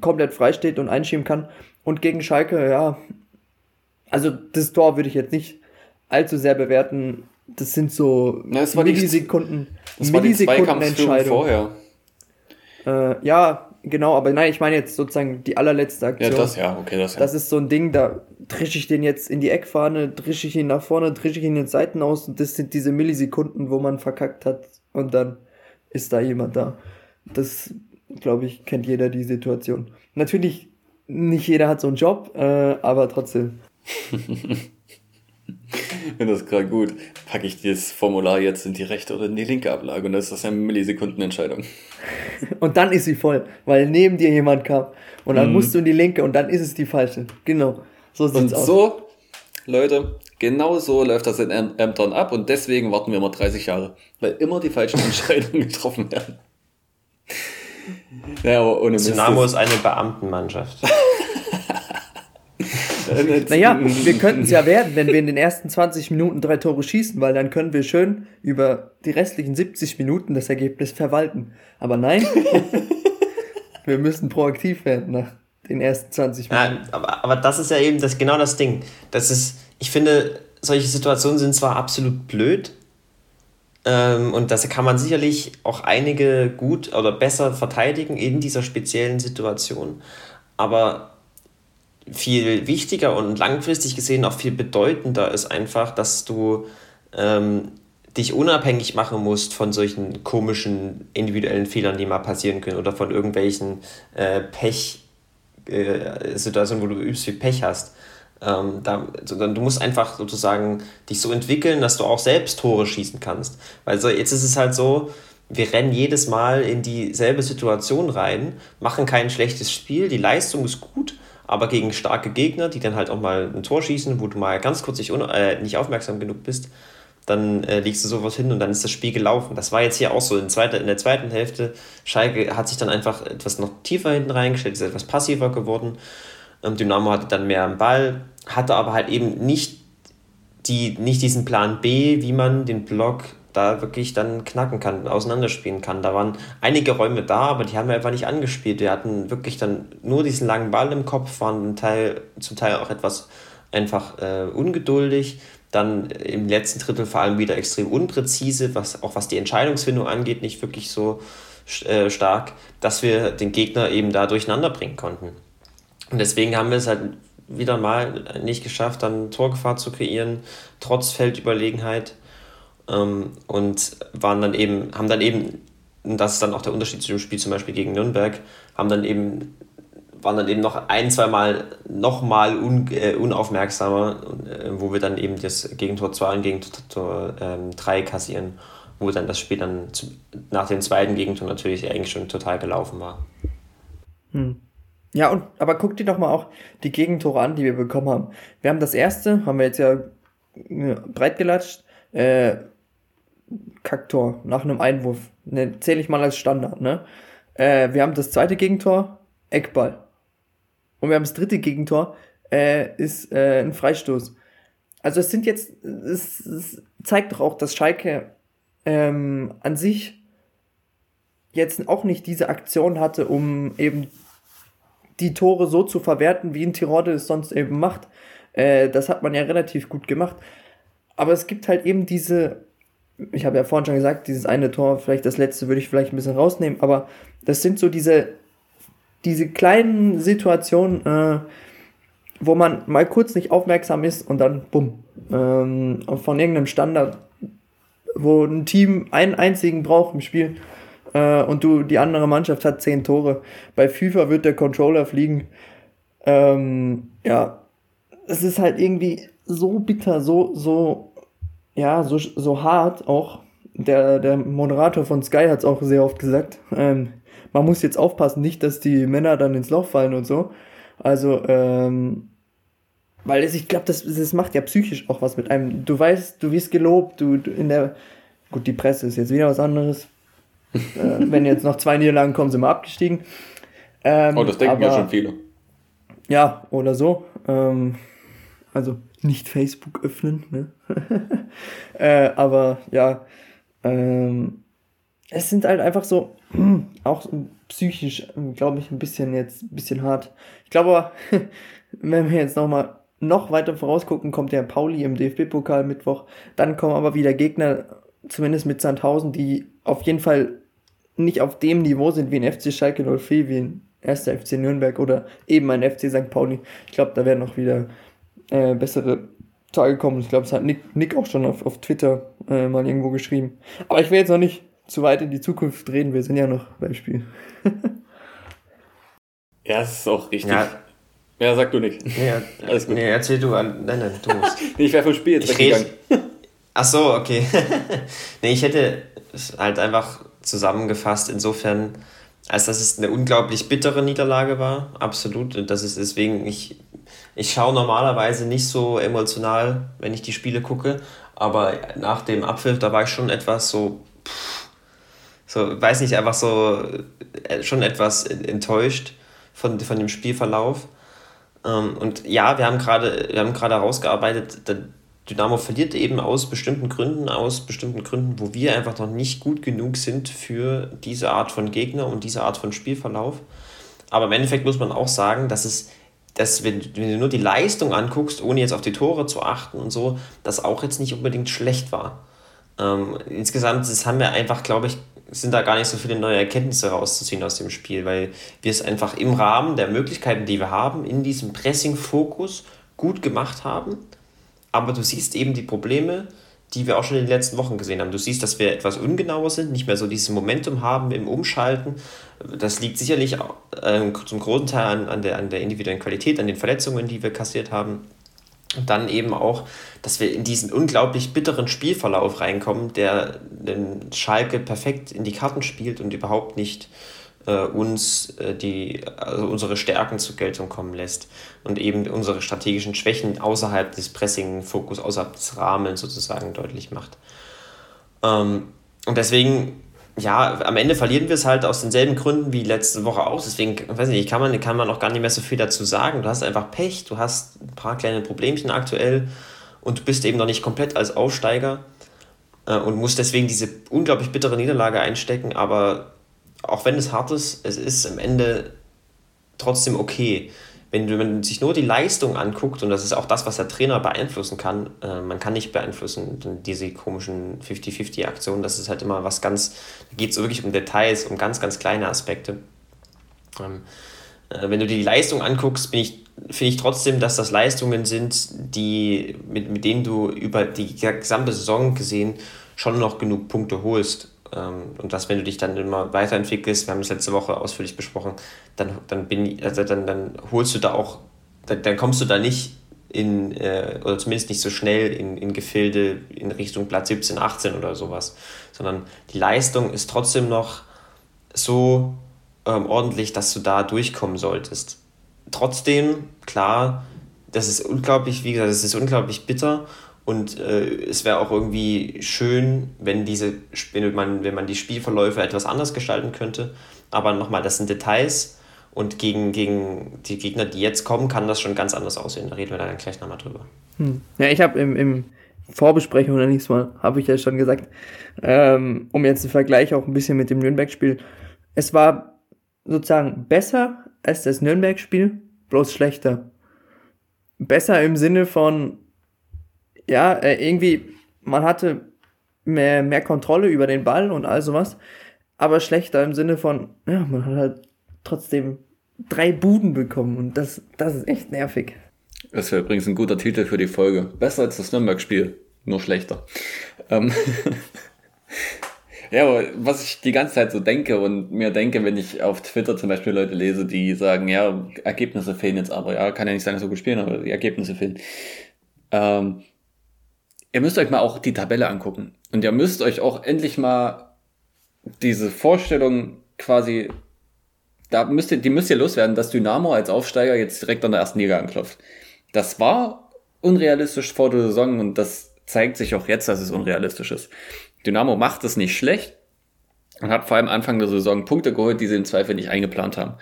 komplett frei steht und einschieben kann. Und gegen Schalke, ja, also das Tor würde ich jetzt nicht allzu sehr bewerten. Das sind so ja, das Millisekunden, die, das Millisekunden Entscheidung. vorher. Äh, ja, genau, aber nein, ich meine jetzt sozusagen die allerletzte Aktion. Ja, das ja, okay, das ja. Das ist so ein Ding, da drische ich den jetzt in die Eckfahne, drische ich ihn nach vorne, drische ich ihn in den Seiten aus und das sind diese Millisekunden, wo man verkackt hat und dann ist da jemand da. Das, glaube ich, kennt jeder die Situation. Natürlich nicht jeder hat so einen Job, äh, aber trotzdem. Ich finde das gerade gut. Packe ich das Formular jetzt in die rechte oder in die linke Ablage und dann ist das eine Millisekundenentscheidung. Und dann ist sie voll, weil neben dir jemand kam. Und dann mm. musst du in die linke und dann ist es die falsche. Genau. So sieht's und aus. so, Leute, genau so läuft das in Ämtern ab und deswegen warten wir immer 30 Jahre. Weil immer die falschen Entscheidungen getroffen werden. Ja, aber ohne Dynamo ist eine Beamtenmannschaft. naja, wir könnten es ja werden, wenn wir in den ersten 20 Minuten drei Tore schießen, weil dann können wir schön über die restlichen 70 Minuten das Ergebnis verwalten. Aber nein, wir müssen proaktiv werden nach den ersten 20 Minuten. Ja, aber, aber das ist ja eben das, genau das Ding. Das ist, ich finde, solche Situationen sind zwar absolut blöd, ähm, und das kann man sicherlich auch einige gut oder besser verteidigen in dieser speziellen Situation. Aber viel wichtiger und langfristig gesehen auch viel bedeutender ist einfach, dass du ähm, dich unabhängig machen musst von solchen komischen individuellen Fehlern, die mal passieren können oder von irgendwelchen äh, Pech-Situationen, äh, wo du übst viel Pech hast. Ähm, da, sondern du musst einfach sozusagen dich so entwickeln, dass du auch selbst Tore schießen kannst. Weil so, jetzt ist es halt so, wir rennen jedes Mal in dieselbe Situation rein, machen kein schlechtes Spiel, die Leistung ist gut, aber gegen starke Gegner, die dann halt auch mal ein Tor schießen, wo du mal ganz kurz nicht, äh, nicht aufmerksam genug bist, dann äh, legst du sowas hin und dann ist das Spiel gelaufen. Das war jetzt hier auch so. In, zweiter, in der zweiten Hälfte, Schalke hat sich dann einfach etwas noch tiefer hinten reingestellt, ist etwas passiver geworden. Ähm, Dynamo hatte dann mehr am Ball, hatte aber halt eben nicht, die, nicht diesen Plan B, wie man den Block da wirklich dann knacken kann, auseinanderspielen kann. Da waren einige Räume da, aber die haben wir einfach nicht angespielt. Wir hatten wirklich dann nur diesen langen Ball im Kopf, waren Teil, zum Teil auch etwas einfach äh, ungeduldig. Dann im letzten Drittel vor allem wieder extrem unpräzise, was, auch was die Entscheidungsfindung angeht, nicht wirklich so äh, stark, dass wir den Gegner eben da durcheinander bringen konnten. Und deswegen haben wir es halt wieder mal nicht geschafft, dann Torgefahr zu kreieren, trotz Feldüberlegenheit. Ähm, und waren dann eben, haben dann eben, und das ist dann auch der Unterschied zu dem Spiel zum Beispiel gegen Nürnberg, haben dann eben, waren dann eben noch ein, zwei Mal nochmal un, äh, unaufmerksamer, äh, wo wir dann eben das Gegentor 2 und Gegentor 3 ähm, kassieren, wo dann das Spiel dann zu, nach dem zweiten Gegentor natürlich eigentlich schon total gelaufen war. Hm. Ja, und aber guck dir doch mal auch die Gegentore an, die wir bekommen haben. Wir haben das erste, haben wir jetzt ja breit gelatscht, äh, Kacktor nach einem Einwurf. Ne, Zähle ich mal als Standard, ne? Äh, wir haben das zweite Gegentor, Eckball. Und wir haben das dritte Gegentor, äh, ist äh, ein Freistoß. Also es sind jetzt, es, es zeigt doch auch, dass Schalke ähm, an sich jetzt auch nicht diese Aktion hatte, um eben die Tore so zu verwerten, wie ein Tirode es sonst eben macht. Äh, das hat man ja relativ gut gemacht. Aber es gibt halt eben diese, ich habe ja vorhin schon gesagt, dieses eine Tor, vielleicht das letzte würde ich vielleicht ein bisschen rausnehmen, aber das sind so diese, diese kleinen Situationen, äh, wo man mal kurz nicht aufmerksam ist und dann bumm, ähm, von irgendeinem Standard, wo ein Team einen einzigen braucht im Spiel, äh, und du, die andere Mannschaft hat zehn Tore. Bei FIFA wird der Controller fliegen. Ähm, ja, es ist halt irgendwie so bitter, so, so, ja, so, so hart auch. Der, der Moderator von Sky hat es auch sehr oft gesagt. Ähm, man muss jetzt aufpassen, nicht, dass die Männer dann ins Loch fallen und so. Also, ähm, weil es, ich glaube, das, das macht ja psychisch auch was mit einem. Du weißt, du wirst gelobt, du, du in der, gut, die Presse ist jetzt wieder was anderes. äh, wenn jetzt noch zwei Niederlagen kommen, sind wir abgestiegen. Ähm, oh, das denken aber, ja schon viele. Ja, oder so. Ähm, also nicht Facebook öffnen, ne? äh, aber ja, ähm, es sind halt einfach so, auch psychisch, glaube ich, ein bisschen jetzt, ein bisschen hart. Ich glaube aber, wenn wir jetzt nochmal noch weiter vorausgucken, kommt der Pauli im DFB-Pokal Mittwoch. Dann kommen aber wieder Gegner, zumindest mit Sandhausen, die auf jeden Fall nicht auf dem Niveau sind wie ein FC Schalke 04, wie ein erster FC Nürnberg oder eben ein FC St. Pauli. Ich glaube, da werden noch wieder äh, bessere Tage kommen. Ich glaube, es hat Nick, Nick auch schon auf, auf Twitter äh, mal irgendwo geschrieben. Aber ich will jetzt noch nicht zu weit in die Zukunft reden. Wir sind ja noch beim Spiel. ja, es ist auch richtig. Ja, ja sag du nicht. Nee, Alles gut. Nee, erzähl du an. Nein, nein, du musst. nee, ich wäre vom Spiel jetzt ich weggegangen. Ach so, okay. nee, ich hätte es halt einfach zusammengefasst, insofern, als dass es eine unglaublich bittere Niederlage war. Absolut. Und das ist deswegen, ich, ich schaue normalerweise nicht so emotional, wenn ich die Spiele gucke. Aber nach dem Abpfiff, da war ich schon etwas so, so, weiß nicht, einfach so äh, schon etwas enttäuscht von, von dem Spielverlauf. Ähm, und ja, wir haben gerade, herausgearbeitet, Dynamo verliert eben aus bestimmten Gründen, aus bestimmten Gründen, wo wir einfach noch nicht gut genug sind für diese Art von Gegner und diese Art von Spielverlauf. Aber im Endeffekt muss man auch sagen, dass es, dass wenn, wenn du nur die Leistung anguckst, ohne jetzt auf die Tore zu achten und so, das auch jetzt nicht unbedingt schlecht war. Ähm, insgesamt das haben wir einfach, glaube ich, sind da gar nicht so viele neue Erkenntnisse rauszuziehen aus dem Spiel, weil wir es einfach im Rahmen der Möglichkeiten, die wir haben, in diesem Pressing-Fokus gut gemacht haben. Aber du siehst eben die Probleme, die wir auch schon in den letzten Wochen gesehen haben. Du siehst, dass wir etwas ungenauer sind, nicht mehr so dieses Momentum haben im Umschalten. Das liegt sicherlich äh, zum großen Teil an, an, der, an der individuellen Qualität, an den Verletzungen, die wir kassiert haben. Und dann eben auch, dass wir in diesen unglaublich bitteren Spielverlauf reinkommen, der den Schalke perfekt in die Karten spielt und überhaupt nicht äh, uns äh, die, also unsere Stärken zur Geltung kommen lässt und eben unsere strategischen Schwächen außerhalb des Pressing-Fokus, außerhalb des Rahmens sozusagen deutlich macht. Ähm, und deswegen ja, am Ende verlieren wir es halt aus denselben Gründen wie letzte Woche auch. Deswegen, weiß nicht, kann man, kann man auch gar nicht mehr so viel dazu sagen. Du hast einfach Pech, du hast ein paar kleine Problemchen aktuell und du bist eben noch nicht komplett als Aufsteiger äh, und musst deswegen diese unglaublich bittere Niederlage einstecken. Aber auch wenn es hart ist, es ist am Ende trotzdem okay wenn man sich nur die Leistung anguckt, und das ist auch das, was der Trainer beeinflussen kann, äh, man kann nicht beeinflussen diese komischen 50-50-Aktionen, das ist halt immer was ganz, da geht es wirklich um Details, um ganz, ganz kleine Aspekte. Ähm, äh, wenn du dir die Leistung anguckst, finde ich trotzdem, dass das Leistungen sind, die, mit, mit denen du über die gesamte Saison gesehen schon noch genug Punkte holst. Ähm, und dass, wenn du dich dann immer weiterentwickelst, wir haben das letzte Woche ausführlich besprochen, dann, dann, bin, also dann, dann holst du da auch, dann, dann kommst du da nicht in, äh, oder zumindest nicht so schnell in, in Gefilde in Richtung Platz 17, 18 oder sowas, sondern die Leistung ist trotzdem noch so ähm, ordentlich, dass du da durchkommen solltest. Trotzdem, klar, das ist unglaublich, wie gesagt, es ist unglaublich bitter und äh, es wäre auch irgendwie schön, wenn, diese, wenn, man, wenn man die Spielverläufe etwas anders gestalten könnte. Aber nochmal, das sind Details und gegen, gegen die Gegner, die jetzt kommen, kann das schon ganz anders aussehen. Da reden wir dann gleich nochmal drüber. Hm. Ja, ich habe im, im Vorbesprechung, oder nichts Mal, habe ich ja schon gesagt, ähm, um jetzt einen Vergleich auch ein bisschen mit dem Nürnberg-Spiel. Es war sozusagen besser als das Nürnberg-Spiel, bloß schlechter. Besser im Sinne von, ja, äh, irgendwie, man hatte mehr, mehr Kontrolle über den Ball und all sowas, aber schlechter im Sinne von, ja, man hat halt trotzdem drei Buden bekommen und das, das ist echt nervig. Das wäre übrigens ein guter Titel für die Folge. Besser als das Nürnberg-Spiel, nur schlechter. Ähm ja, aber was ich die ganze Zeit so denke und mir denke, wenn ich auf Twitter zum Beispiel Leute lese, die sagen, ja, Ergebnisse fehlen jetzt aber, ja, kann ja nicht sein, dass so gut spielen, aber die Ergebnisse fehlen. Ähm, ihr müsst euch mal auch die Tabelle angucken. Und ihr müsst euch auch endlich mal diese Vorstellung quasi da müsst ihr, die müsst ihr loswerden, dass Dynamo als Aufsteiger jetzt direkt an der ersten Liga anklopft. Das war unrealistisch vor der Saison und das zeigt sich auch jetzt, dass es unrealistisch ist. Dynamo macht es nicht schlecht und hat vor allem Anfang der Saison Punkte geholt, die sie im Zweifel nicht eingeplant haben.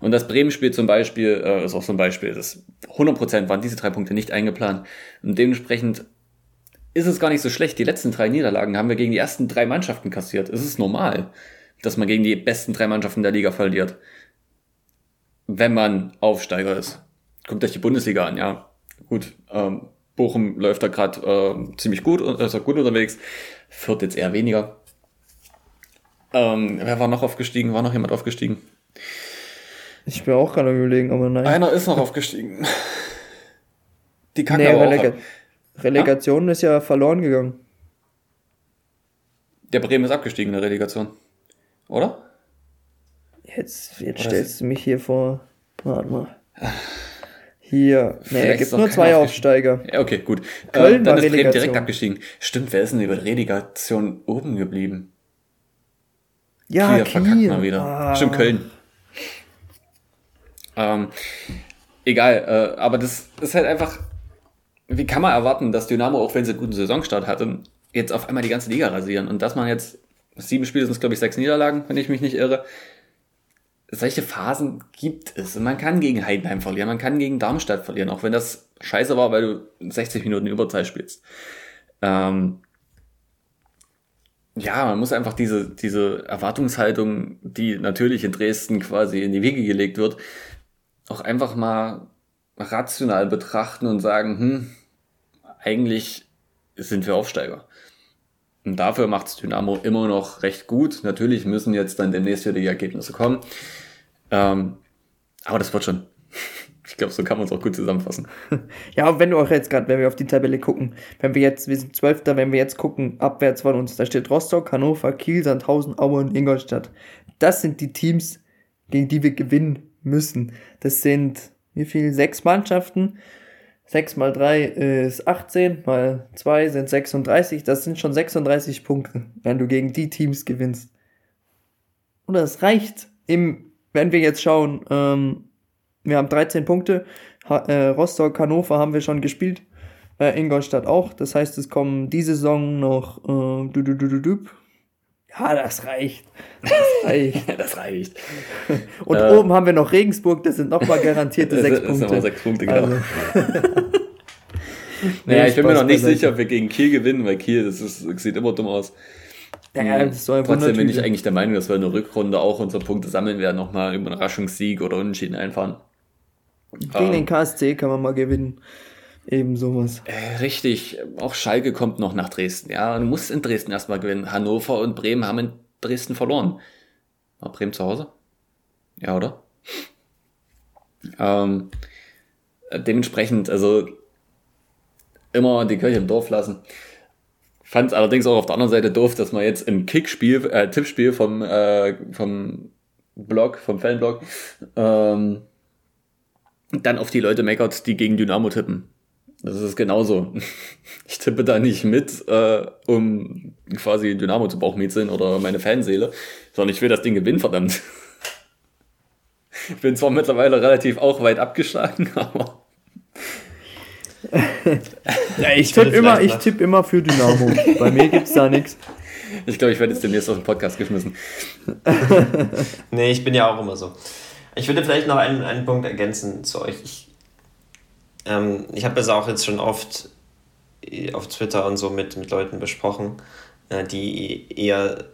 Und das Bremen-Spiel zum Beispiel äh, ist auch so ein Beispiel. Das 100% waren diese drei Punkte nicht eingeplant. Und dementsprechend ist es gar nicht so schlecht. Die letzten drei Niederlagen haben wir gegen die ersten drei Mannschaften kassiert. Es ist normal, dass man gegen die besten drei Mannschaften der Liga verliert. Wenn man Aufsteiger ist. Guckt euch die Bundesliga an, ja. Gut, ähm, Bochum läuft da gerade äh, ziemlich gut, ist auch gut unterwegs. Fürth jetzt eher weniger. Ähm, wer war noch aufgestiegen? War noch jemand aufgestiegen? Ich bin auch gerade überlegen, aber nein. Einer ist noch aufgestiegen. Die Kacke nee, Relega Relegation ja? ist ja verloren gegangen. Der Bremen ist abgestiegen in der Relegation. Oder? Jetzt, jetzt stellst du mich hier vor. Warte mal. Hier, nee, da gibt nur zwei Aufsteiger. Ja, okay, gut. Köln äh, dann ist Bremen direkt abgestiegen. Stimmt, wer ist denn über Relegation oben geblieben? Ja, Kiel. verkackt mal wieder. Ah. Stimmt, Köln. Ähm, egal, äh, aber das ist halt einfach, wie kann man erwarten, dass Dynamo, auch wenn sie einen guten Saisonstart hatten, jetzt auf einmal die ganze Liga rasieren und dass man jetzt, sieben Spiele sind glaube ich sechs Niederlagen, wenn ich mich nicht irre, solche Phasen gibt es. Und man kann gegen Heidenheim verlieren, man kann gegen Darmstadt verlieren, auch wenn das scheiße war, weil du 60 Minuten Überzeit spielst. Ähm, ja, man muss einfach diese, diese Erwartungshaltung, die natürlich in Dresden quasi in die Wege gelegt wird, auch einfach mal rational betrachten und sagen, hm, eigentlich sind wir Aufsteiger. Und dafür macht's Dynamo immer noch recht gut. Natürlich müssen jetzt dann demnächst wieder die Ergebnisse kommen. Ähm, aber das wird schon. Ich glaube, so kann man es auch gut zusammenfassen. Ja, und wenn du auch jetzt gerade, wenn wir auf die Tabelle gucken, wenn wir jetzt, wir sind Zwölfter, wenn wir jetzt gucken, abwärts von uns, da steht Rostock, Hannover, Kiel, Sandhausen, Aue und Ingolstadt. Das sind die Teams, gegen die wir gewinnen müssen. Das sind, wie viel? Sechs Mannschaften. Sechs mal drei ist 18, mal zwei sind 36. Das sind schon 36 Punkte, wenn du gegen die Teams gewinnst. Und das reicht. Im, wenn wir jetzt schauen, ähm, wir haben 13 Punkte. Ha äh, Rostock, Hannover haben wir schon gespielt. Äh, Ingolstadt auch. Das heißt, es kommen diese Saison noch äh, du, du, du, du, du, ja, das reicht. Das reicht. das reicht. Und äh, oben haben wir noch Regensburg, das sind nochmal garantierte sechs Punkte. Das sind sechs Punkte, genau. Also. naja, ich bin mir noch nicht sicher, ob wir gegen Kiel gewinnen, weil Kiel, das, ist, das sieht immer dumm aus. Ja, das soll Trotzdem bin ich eigentlich der Meinung, dass wir in der Rückrunde auch unsere Punkte sammeln werden, nochmal über einen Überraschungssieg oder Unentschieden einfahren. Gegen um, den ähm. KSC kann man mal gewinnen. Eben sowas. Äh, richtig. Auch Schalke kommt noch nach Dresden. Ja, du musst in Dresden erstmal gewinnen. Hannover und Bremen haben in Dresden verloren. War Bremen zu Hause? Ja, oder? Ähm, äh, dementsprechend, also immer die Kirche im Dorf lassen. Fand es allerdings auch auf der anderen Seite doof, dass man jetzt im Kickspiel, äh, Tippspiel vom, äh, vom Blog, vom Fanblog, ähm, dann auf die Leute meckert, die gegen Dynamo tippen. Das ist genauso. Ich tippe da nicht mit, äh, um quasi Dynamo zu Bauchmäzeln oder meine Fanseele, sondern ich will das Ding gewinnen, verdammt. Ich bin zwar mittlerweile relativ auch weit abgeschlagen, aber. ja, ich tippe immer, ich tipp immer für Dynamo. Bei mir gibt's da nichts. Ich glaube, ich werde jetzt demnächst auf den Podcast geschmissen. nee, ich bin ja auch immer so. Ich würde vielleicht noch einen, einen Punkt ergänzen zu euch. Ich ähm, ich habe es auch jetzt schon oft äh, auf Twitter und so mit, mit Leuten besprochen, äh, die eher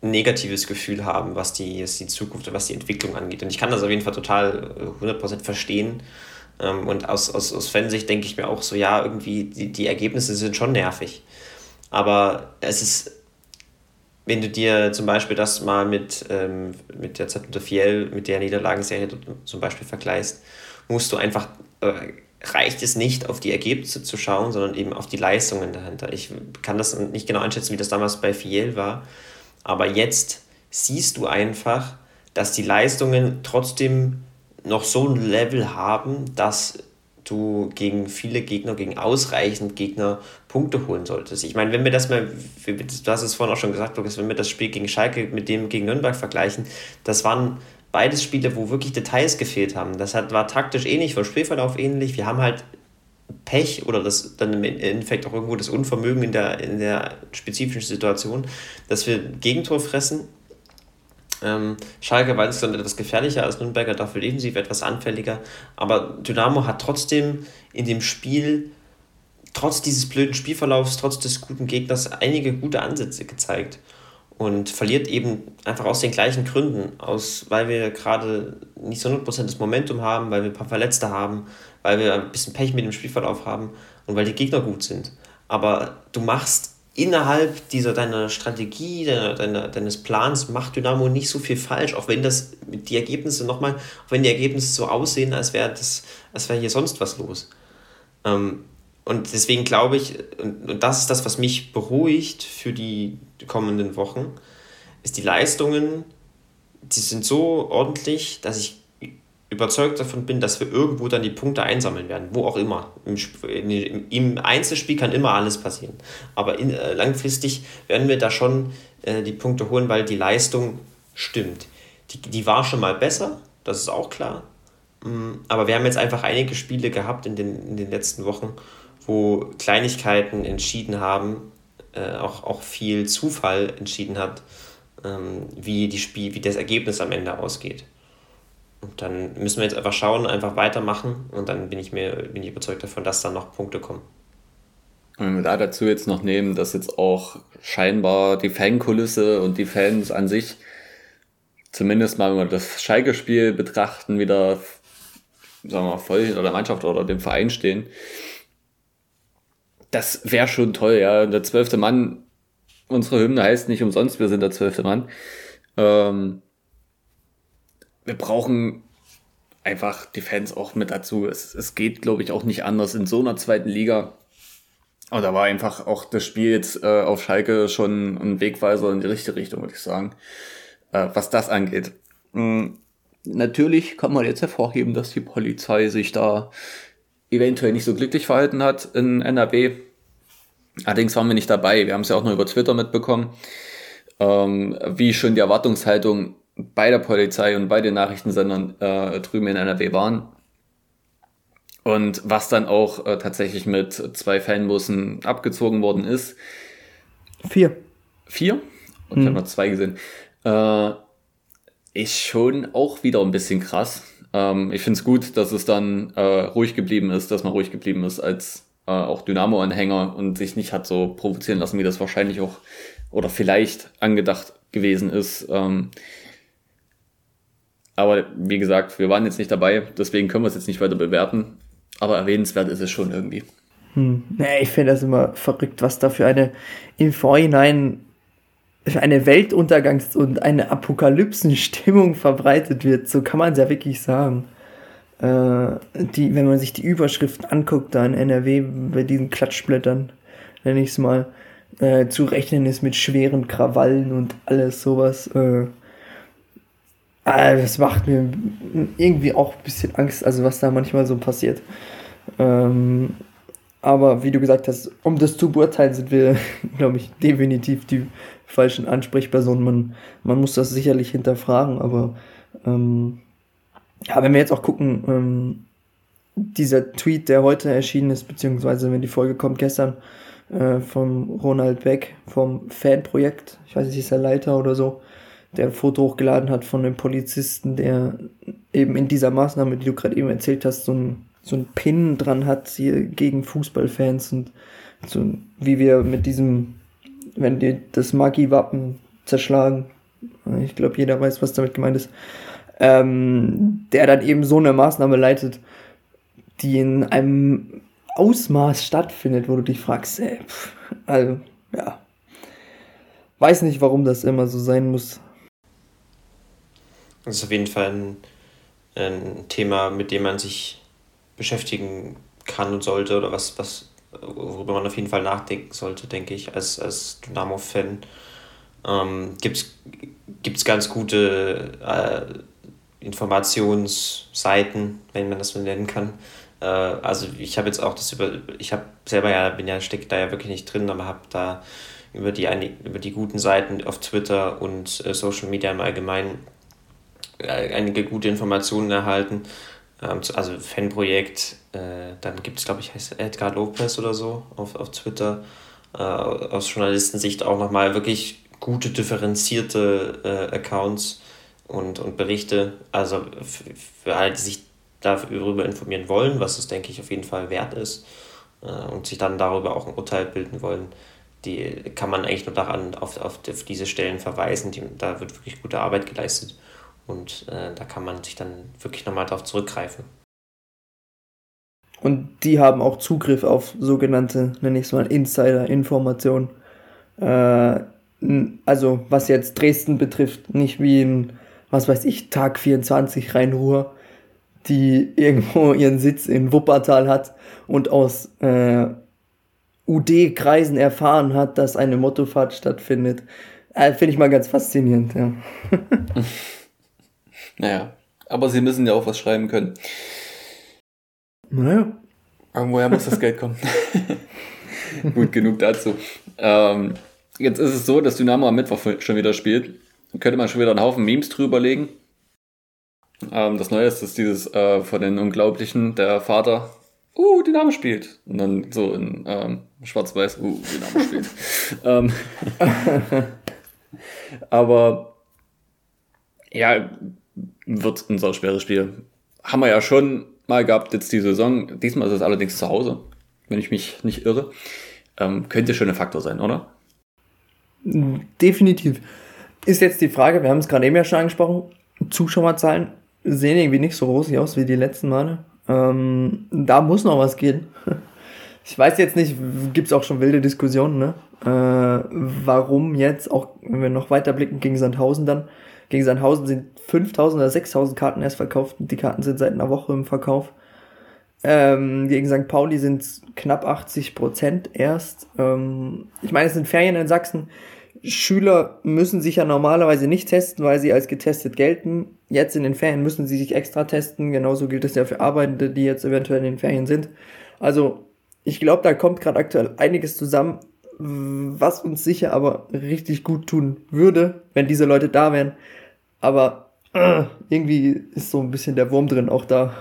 negatives Gefühl haben, was die, was die Zukunft und was die Entwicklung angeht. Und ich kann das auf jeden Fall total 100% äh, verstehen. Ähm, und aus, aus, aus Fansicht denke ich mir auch so, ja, irgendwie die, die Ergebnisse sind schon nervig. Aber es ist, wenn du dir zum Beispiel das mal mit, ähm, mit der Z Fiel, mit der Niederlagenserie zum Beispiel vergleichst, musst du einfach äh, reicht es nicht, auf die Ergebnisse zu schauen, sondern eben auf die Leistungen dahinter. Ich kann das nicht genau einschätzen, wie das damals bei Fiel war, aber jetzt siehst du einfach, dass die Leistungen trotzdem noch so ein Level haben, dass du gegen viele Gegner, gegen ausreichend Gegner Punkte holen solltest. Ich meine, wenn wir das mal, du hast es vorhin auch schon gesagt, Lukas, wenn wir das Spiel gegen Schalke mit dem gegen Nürnberg vergleichen, das waren beides Spiele, wo wirklich Details gefehlt haben. Das hat, war taktisch ähnlich, vom Spielverlauf ähnlich. Wir haben halt Pech oder das dann im Endeffekt auch irgendwo das Unvermögen in der, in der spezifischen Situation, dass wir Gegentor fressen. Ähm, Schalke war insgesamt etwas gefährlicher als Nürnberger, dafür defensiv etwas anfälliger. Aber Dynamo hat trotzdem in dem Spiel, trotz dieses blöden Spielverlaufs, trotz des guten Gegners, einige gute Ansätze gezeigt und verliert eben einfach aus den gleichen Gründen, aus, weil wir gerade nicht so 100% das Momentum haben, weil wir ein paar Verletzte haben, weil wir ein bisschen Pech mit dem Spielverlauf haben und weil die Gegner gut sind. Aber du machst innerhalb dieser deiner Strategie, deiner, deiner, deines Plans, macht Dynamo nicht so viel falsch, auch wenn das die Ergebnisse nochmal, auch wenn die Ergebnisse so aussehen, als wäre das, hier sonst was los. Ähm, und deswegen glaube ich, und, das ist das, was mich beruhigt für die kommenden Wochen, ist die Leistungen, die sind so ordentlich, dass ich überzeugt davon bin, dass wir irgendwo dann die Punkte einsammeln werden, wo auch immer. Im, im, im Einzelspiel kann immer alles passieren. Aber in, äh, langfristig werden wir da schon äh, die Punkte holen, weil die Leistung stimmt. Die, die war schon mal besser, das ist auch klar. Mm, aber wir haben jetzt einfach einige Spiele gehabt in den, in den letzten Wochen, wo Kleinigkeiten entschieden haben, äh, auch, auch viel Zufall entschieden hat, ähm, wie, die Spiel, wie das Ergebnis am Ende ausgeht. Und dann müssen wir jetzt einfach schauen, einfach weitermachen und dann bin ich mir bin ich überzeugt davon, dass dann noch Punkte kommen. Wenn wir da dazu jetzt noch nehmen, dass jetzt auch scheinbar die Fankulisse und die Fans an sich, zumindest mal, wenn wir das Schalke-Spiel betrachten, wieder, sagen wir mal, voll hinter der Mannschaft oder dem Verein stehen, das wäre schon toll, ja. Der zwölfte Mann, unsere Hymne heißt nicht umsonst, wir sind der zwölfte Mann. Ähm, wir brauchen einfach die Fans auch mit dazu. Es, es geht, glaube ich, auch nicht anders in so einer zweiten Liga. Aber da war einfach auch das Spiel jetzt äh, auf Schalke schon ein Wegweiser in die richtige Richtung, würde ich sagen, äh, was das angeht. Mhm. Natürlich kann man jetzt hervorheben, dass die Polizei sich da eventuell nicht so glücklich verhalten hat in NRW. Allerdings waren wir nicht dabei. Wir haben es ja auch nur über Twitter mitbekommen, ähm, wie schon die Erwartungshaltung bei der Polizei und bei den Nachrichtensendern äh, drüben in NRW waren. Und was dann auch äh, tatsächlich mit zwei Fanbussen abgezogen worden ist. Vier. Vier? Und ich habe noch zwei gesehen. Äh, ist schon auch wieder ein bisschen krass. Ähm, ich finde es gut, dass es dann äh, ruhig geblieben ist, dass man ruhig geblieben ist als äh, auch Dynamo-Anhänger und sich nicht hat so provozieren lassen, wie das wahrscheinlich auch oder vielleicht angedacht gewesen ist. Ähm, aber wie gesagt, wir waren jetzt nicht dabei, deswegen können wir es jetzt nicht weiter bewerten. Aber erwähnenswert ist es schon irgendwie. Hm. Nee, ich finde das immer verrückt, was da für eine im Vorhinein eine Weltuntergangs- und eine Apokalypsenstimmung verbreitet wird. So kann man es ja wirklich sagen. Äh, die, wenn man sich die Überschriften anguckt, da in NRW bei diesen Klatschblättern, nenne ich es mal, äh, zu rechnen ist mit schweren Krawallen und alles sowas. Äh, äh, das macht mir irgendwie auch ein bisschen Angst, also was da manchmal so passiert. Ähm, aber wie du gesagt hast, um das zu beurteilen, sind wir, glaube ich, definitiv die falschen Ansprechpersonen. Man, man muss das sicherlich hinterfragen, aber ähm, ja, wenn wir jetzt auch gucken, ähm, dieser Tweet, der heute erschienen ist, beziehungsweise wenn die Folge kommt gestern, äh, vom Ronald Beck, vom Fanprojekt, ich weiß nicht, ist er Leiter oder so, der ein Foto hochgeladen hat von einem Polizisten, der eben in dieser Maßnahme, die du gerade eben erzählt hast, so ein, so ein Pin dran hat hier gegen Fußballfans und so wie wir mit diesem, wenn die das Magi-Wappen zerschlagen, ich glaube, jeder weiß, was damit gemeint ist, ähm, der dann eben so eine Maßnahme leitet, die in einem Ausmaß stattfindet, wo du dich fragst, ey, pff, also, ja, weiß nicht, warum das immer so sein muss. Das ist auf jeden Fall ein, ein Thema, mit dem man sich beschäftigen kann und sollte oder was, was worüber man auf jeden Fall nachdenken sollte, denke ich, als, als Dynamo-Fan. Ähm, Gibt es ganz gute äh, Informationsseiten, wenn man das so nennen kann. Äh, also ich habe jetzt auch das über, ich habe selber ja, bin ja, stecke da ja wirklich nicht drin, aber habe da über die, über die guten Seiten auf Twitter und äh, Social Media im Allgemeinen einige gute Informationen erhalten. Ähm, also Fanprojekt, äh, dann gibt es, glaube ich, heißt Edgar Lopez oder so auf, auf Twitter. Äh, aus Journalistensicht auch nochmal wirklich gute, differenzierte äh, Accounts und, und Berichte. Also für alle, die sich darüber informieren wollen, was es, denke ich, auf jeden Fall wert ist äh, und sich dann darüber auch ein Urteil bilden wollen, die kann man eigentlich nur daran auf, auf, diese Stellen verweisen. Die, da wird wirklich gute Arbeit geleistet und äh, da kann man sich dann wirklich nochmal darauf zurückgreifen. Und die haben auch Zugriff auf sogenannte, nenne ich es mal, Insider-Informationen. Äh, also was jetzt Dresden betrifft, nicht wie in, was weiß ich, Tag 24 Rhein-Ruhr, die irgendwo ihren Sitz in Wuppertal hat und aus äh, UD-Kreisen erfahren hat, dass eine Mottofahrt stattfindet. Äh, Finde ich mal ganz faszinierend, ja. naja, aber sie müssen ja auch was schreiben können. Naja. Irgendwoher muss das Geld kommen. Gut, genug dazu. Ähm, jetzt ist es so, dass Dynamo am Mittwoch schon wieder spielt. Da könnte man schon wieder einen Haufen Memes drüber legen. Ähm, das Neue ist, dass dieses äh, von den Unglaublichen, der Vater, uh, Dynamo spielt. Und dann so in ähm, schwarz-weiß, uh, Dynamo spielt. ähm, aber ja, wird ein schweres Spiel. Haben wir ja schon mal gehabt jetzt die Saison. Diesmal ist es allerdings zu Hause, wenn ich mich nicht irre. Ähm, könnte schon ein Faktor sein, oder? Definitiv. Ist jetzt die Frage, wir haben es gerade eben ja schon angesprochen, Zuschauerzahlen sehen irgendwie nicht so rosig aus wie die letzten Male. Ähm, da muss noch was gehen. Ich weiß jetzt nicht, gibt es auch schon wilde Diskussionen, ne? Äh, warum jetzt, auch wenn wir noch weiter blicken gegen Sandhausen dann, gegen Sandhausen sind 5000 oder 6000 Karten erst verkauft. Die Karten sind seit einer Woche im Verkauf. Ähm, gegen St. Pauli sind es knapp 80 Prozent erst. Ähm, ich meine, es sind Ferien in Sachsen. Schüler müssen sich ja normalerweise nicht testen, weil sie als getestet gelten. Jetzt in den Ferien müssen sie sich extra testen. Genauso gilt es ja für Arbeitende, die jetzt eventuell in den Ferien sind. Also, ich glaube, da kommt gerade aktuell einiges zusammen, was uns sicher aber richtig gut tun würde, wenn diese Leute da wären. Aber irgendwie ist so ein bisschen der Wurm drin auch da.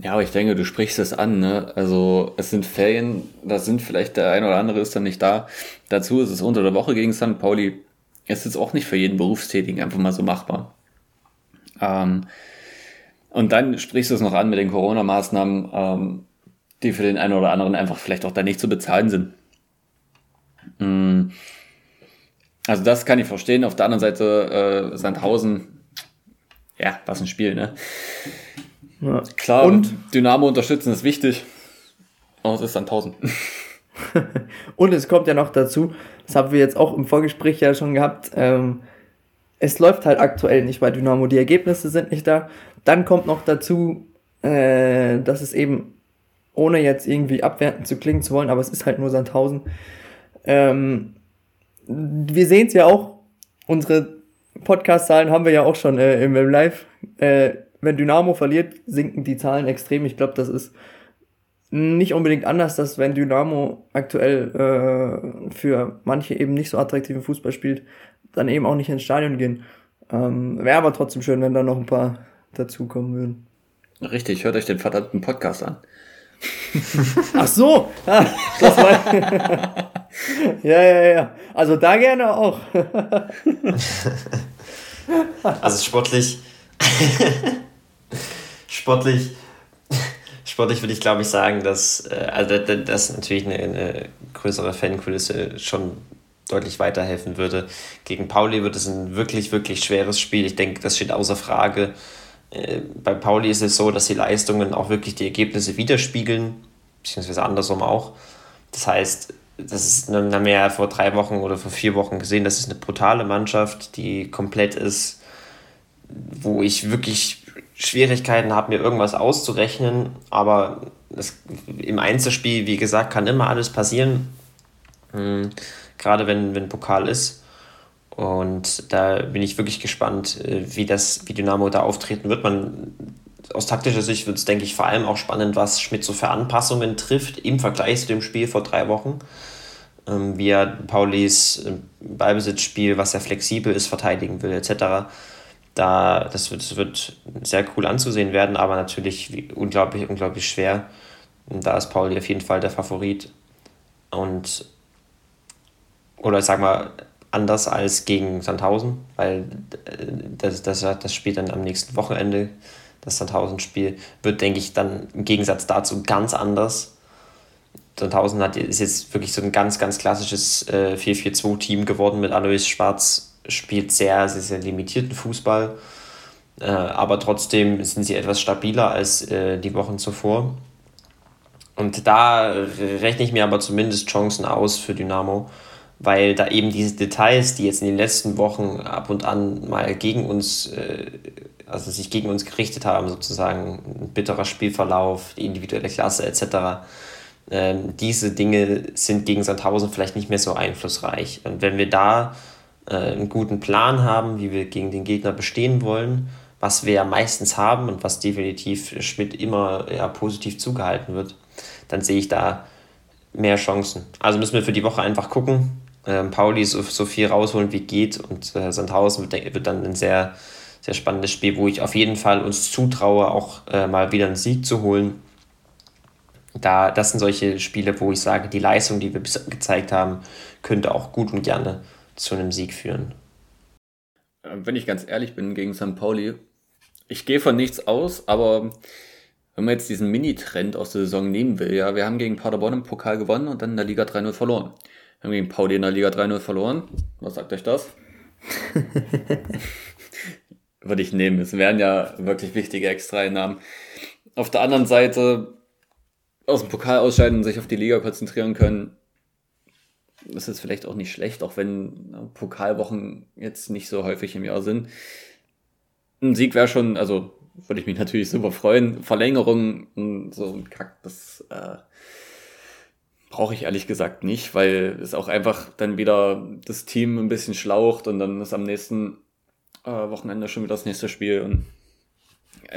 Ja, aber ich denke, du sprichst es an, ne? Also es sind Ferien, da sind vielleicht der ein oder andere ist dann nicht da. Dazu ist es unter der Woche gegen St. Pauli. Es ist auch nicht für jeden Berufstätigen einfach mal so machbar. Ähm, und dann sprichst du es noch an mit den Corona-Maßnahmen, ähm, die für den einen oder anderen einfach vielleicht auch da nicht zu bezahlen sind. Mm. Also das kann ich verstehen. Auf der anderen Seite äh, Sandhausen, ja, was ein Spiel, ne? Ja. Klar, und Dynamo unterstützen ist wichtig. Aber es ist 1000. und es kommt ja noch dazu, das haben wir jetzt auch im Vorgespräch ja schon gehabt, ähm, es läuft halt aktuell nicht bei Dynamo, die Ergebnisse sind nicht da. Dann kommt noch dazu, äh, dass es eben, ohne jetzt irgendwie abwertend zu klingen zu wollen, aber es ist halt nur Sandhausen. Ähm, wir sehen es ja auch, unsere Podcast-Zahlen haben wir ja auch schon äh, im, im Live. Äh, wenn Dynamo verliert, sinken die Zahlen extrem. Ich glaube, das ist nicht unbedingt anders, dass wenn Dynamo aktuell äh, für manche eben nicht so attraktiven Fußball spielt, dann eben auch nicht ins Stadion gehen. Ähm, Wäre aber trotzdem schön, wenn da noch ein paar dazukommen würden. Richtig, hört euch den verdammten Podcast an. Ach so, das war ja, ja, ja. Also da gerne auch. also sportlich sportlich, sportlich würde ich glaube ich sagen, dass äh, also das natürlich eine, eine größere Fankulisse schon deutlich weiterhelfen würde. Gegen Pauli wird es ein wirklich, wirklich schweres Spiel. Ich denke, das steht außer Frage. Äh, bei Pauli ist es so, dass die Leistungen auch wirklich die Ergebnisse widerspiegeln, beziehungsweise andersrum auch. Das heißt, das ist, wir haben ja vor drei Wochen oder vor vier Wochen gesehen, das ist eine brutale Mannschaft, die komplett ist, wo ich wirklich Schwierigkeiten habe, mir irgendwas auszurechnen. Aber das, im Einzelspiel, wie gesagt, kann immer alles passieren. Mhm. Gerade wenn, wenn Pokal ist. Und da bin ich wirklich gespannt, äh, wie das, wie Dynamo da auftreten wird. Man, aus taktischer Sicht wird es, denke ich, vor allem auch spannend, was Schmidt so für Anpassungen trifft im Vergleich zu dem Spiel vor drei Wochen. Ähm, wie er Paulis äh, Ballbesitzspiel, was er flexibel ist, verteidigen will, etc Da, das, wird, das wird sehr cool anzusehen werden, aber natürlich unglaublich, unglaublich schwer. Und da ist Pauli auf jeden Fall der Favorit. Und, oder ich sag mal, anders als gegen Sandhausen, weil äh, das, das, das Spiel dann am nächsten Wochenende, das Sandhausen-Spiel, wird, denke ich, dann im Gegensatz dazu ganz anders. Sandhausen hat, ist jetzt wirklich so ein ganz, ganz klassisches äh, 4-4-2-Team geworden mit Alois Schwarz, spielt sehr, sehr, sehr limitierten Fußball, äh, aber trotzdem sind sie etwas stabiler als äh, die Wochen zuvor. Und da rechne ich mir aber zumindest Chancen aus für Dynamo weil da eben diese Details, die jetzt in den letzten Wochen ab und an mal gegen uns, äh, also sich gegen uns gerichtet haben, sozusagen ein bitterer Spielverlauf, die individuelle Klasse etc., ähm, diese Dinge sind gegen Sandhausen vielleicht nicht mehr so einflussreich. Und wenn wir da äh, einen guten Plan haben, wie wir gegen den Gegner bestehen wollen, was wir ja meistens haben und was definitiv Schmidt immer ja, positiv zugehalten wird, dann sehe ich da mehr Chancen. Also müssen wir für die Woche einfach gucken, ähm, Pauli so, so viel rausholen wie geht und äh, Sandhausen wird, wird dann ein sehr, sehr spannendes Spiel, wo ich auf jeden Fall uns zutraue, auch äh, mal wieder einen Sieg zu holen. Da, das sind solche Spiele, wo ich sage, die Leistung, die wir gezeigt haben, könnte auch gut und gerne zu einem Sieg führen. Äh, wenn ich ganz ehrlich bin gegen St. Pauli, ich gehe von nichts aus, aber wenn man jetzt diesen Mini-Trend aus der Saison nehmen will, ja, wir haben gegen Paderborn im Pokal gewonnen und dann in der Liga 3-0 verloren haben gegen Pauli in der Liga 3-0 verloren. Was sagt euch das? Würde ich nehmen. Es wären ja wirklich wichtige Extra-Einnahmen. Auf der anderen Seite aus dem Pokal ausscheiden und sich auf die Liga konzentrieren können. Ist vielleicht auch nicht schlecht, auch wenn Pokalwochen jetzt nicht so häufig im Jahr sind. Ein Sieg wäre schon, also würde ich mich natürlich super freuen. Verlängerung, so ein Kack, das äh, Brauche ich ehrlich gesagt nicht, weil es auch einfach dann wieder das Team ein bisschen schlaucht und dann ist am nächsten äh, Wochenende schon wieder das nächste Spiel. Und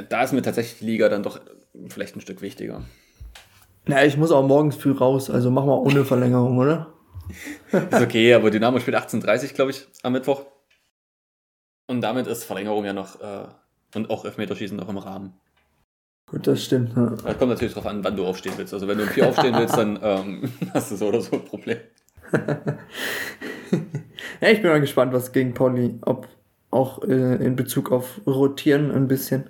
da ist mir tatsächlich die Liga dann doch vielleicht ein Stück wichtiger. Na, ich muss auch morgens früh raus, also machen wir ohne Verlängerung, oder? ist okay, aber Dynamo spielt 18.30 glaube ich, am Mittwoch. Und damit ist Verlängerung ja noch äh, und auch Elfmeterschießen noch im Rahmen. Gut, das stimmt. Ja. Das kommt natürlich darauf an, wann du aufstehen willst. Also wenn du um vier aufstehen willst, dann ähm, hast du so oder so ein Problem. ja, ich bin mal gespannt, was gegen Pauli, ob auch äh, in Bezug auf Rotieren ein bisschen.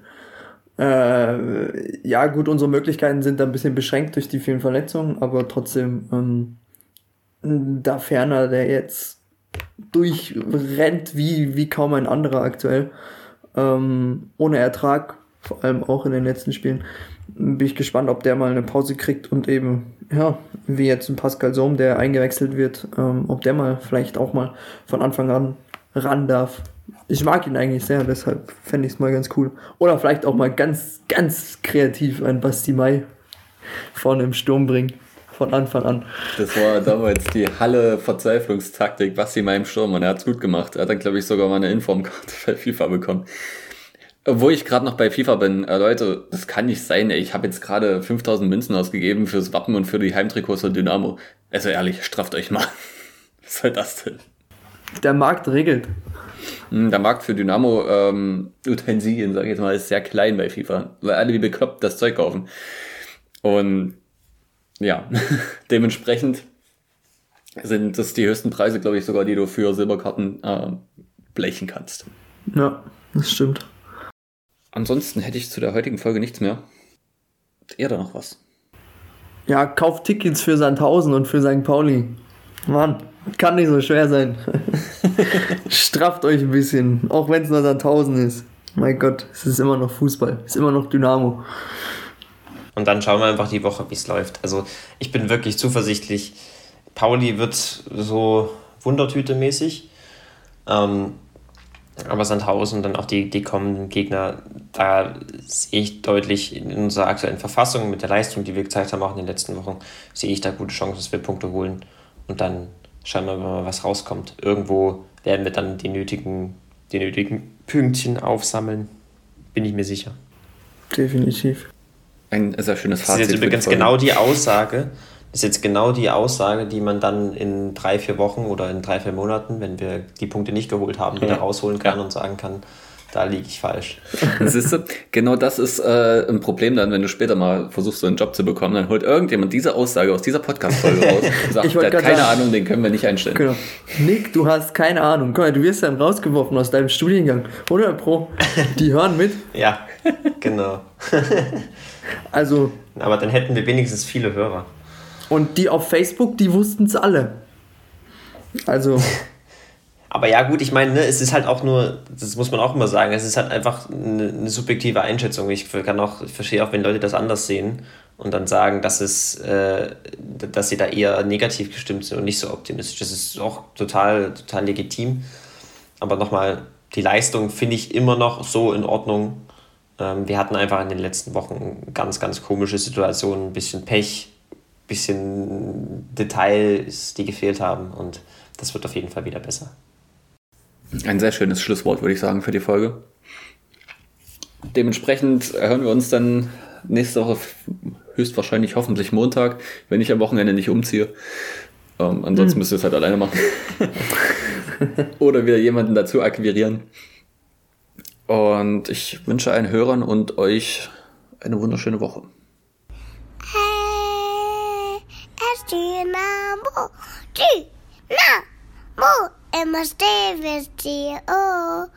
Äh, ja, gut, unsere Möglichkeiten sind da ein bisschen beschränkt durch die vielen Verletzungen, aber trotzdem, ähm, da Ferner, der jetzt durchrennt wie, wie kaum ein anderer aktuell, ähm, ohne Ertrag, vor allem auch in den letzten Spielen. Bin ich gespannt, ob der mal eine Pause kriegt und eben, ja, wie jetzt ein Pascal Sohm, der eingewechselt wird, ähm, ob der mal vielleicht auch mal von Anfang an ran darf. Ich mag ihn eigentlich sehr, deshalb fände ich es mal ganz cool. Oder vielleicht auch mal ganz, ganz kreativ ein Basti Mai vorne im Sturm bringen. Von Anfang an. Das war damals die Halle-Verzweiflungstaktik, Basti Mai im Sturm und er hat es gut gemacht. Er hat dann, glaube ich, sogar mal eine Informkarte bei FIFA bekommen. Wo ich gerade noch bei FIFA bin, äh, Leute, das kann nicht sein, ey. Ich habe jetzt gerade 5000 Münzen ausgegeben fürs Wappen und für die Heimtrikots von Dynamo. Also ehrlich, strafft euch mal. Was soll das denn? Der Markt regelt. Hm, der Markt für Dynamo ähm, Utensilien, sage ich jetzt mal, ist sehr klein bei FIFA, weil alle wie bekloppt das Zeug kaufen. Und ja, dementsprechend sind das die höchsten Preise, glaube ich, sogar, die du für Silberkarten äh, blechen kannst. Ja, das stimmt. Ansonsten hätte ich zu der heutigen Folge nichts mehr. Ihr da noch was? Ja, kauft Tickets für Sandhausen und für St. Pauli. Mann, kann nicht so schwer sein. Strafft euch ein bisschen, auch wenn es nur Sandhausen ist. Mein Gott, es ist immer noch Fußball, es ist immer noch Dynamo. Und dann schauen wir einfach die Woche, wie es läuft. Also ich bin wirklich zuversichtlich. Pauli wird so Wundertüte-mäßig. Ähm, aber Sandhausen, dann auch die, die kommenden Gegner, da sehe ich deutlich in unserer aktuellen Verfassung mit der Leistung, die wir gezeigt haben, auch in den letzten Wochen, sehe ich da gute Chancen, dass wir Punkte holen. Und dann schauen wir mal, was rauskommt. Irgendwo werden wir dann die nötigen, die nötigen Pünktchen aufsammeln. Bin ich mir sicher. Definitiv. Ein sehr schönes Fazit. Das ist jetzt übrigens genau die Aussage, ist jetzt genau die Aussage, die man dann in drei, vier Wochen oder in drei, vier Monaten, wenn wir die Punkte nicht geholt haben, wieder rausholen kann und sagen kann, da liege ich falsch. Siehst du, genau das ist äh, ein Problem dann, wenn du später mal versuchst, so einen Job zu bekommen, dann holt irgendjemand diese Aussage aus dieser Podcast-Folge raus und sagt, der hat keine sagen, Ahnung, den können wir nicht einstellen. Genau. Nick, du hast keine Ahnung. Guck mal, du wirst dann rausgeworfen aus deinem Studiengang. Oder Pro? Die hören mit. ja, genau. also. Aber dann hätten wir wenigstens viele Hörer. Und die auf Facebook, die wussten es alle. Also. Aber ja, gut, ich meine, ne, es ist halt auch nur, das muss man auch immer sagen, es ist halt einfach eine, eine subjektive Einschätzung. Ich kann auch, ich verstehe auch, wenn Leute das anders sehen und dann sagen, dass es, äh, dass sie da eher negativ gestimmt sind und nicht so optimistisch. Das ist auch total, total legitim. Aber nochmal, die Leistung finde ich immer noch so in Ordnung. Ähm, wir hatten einfach in den letzten Wochen ganz, ganz komische Situationen, ein bisschen Pech, bisschen Details, die gefehlt haben und das wird auf jeden Fall wieder besser. Ein sehr schönes Schlusswort, würde ich sagen, für die Folge. Dementsprechend hören wir uns dann nächste Woche höchstwahrscheinlich hoffentlich Montag, wenn ich am Wochenende nicht umziehe. Ähm, ansonsten hm. müsst ihr es halt alleine machen. Oder wieder jemanden dazu akquirieren. Und ich wünsche allen Hörern und euch eine wunderschöne Woche. Dynamo, Dynamo, Emma Davis, D-O,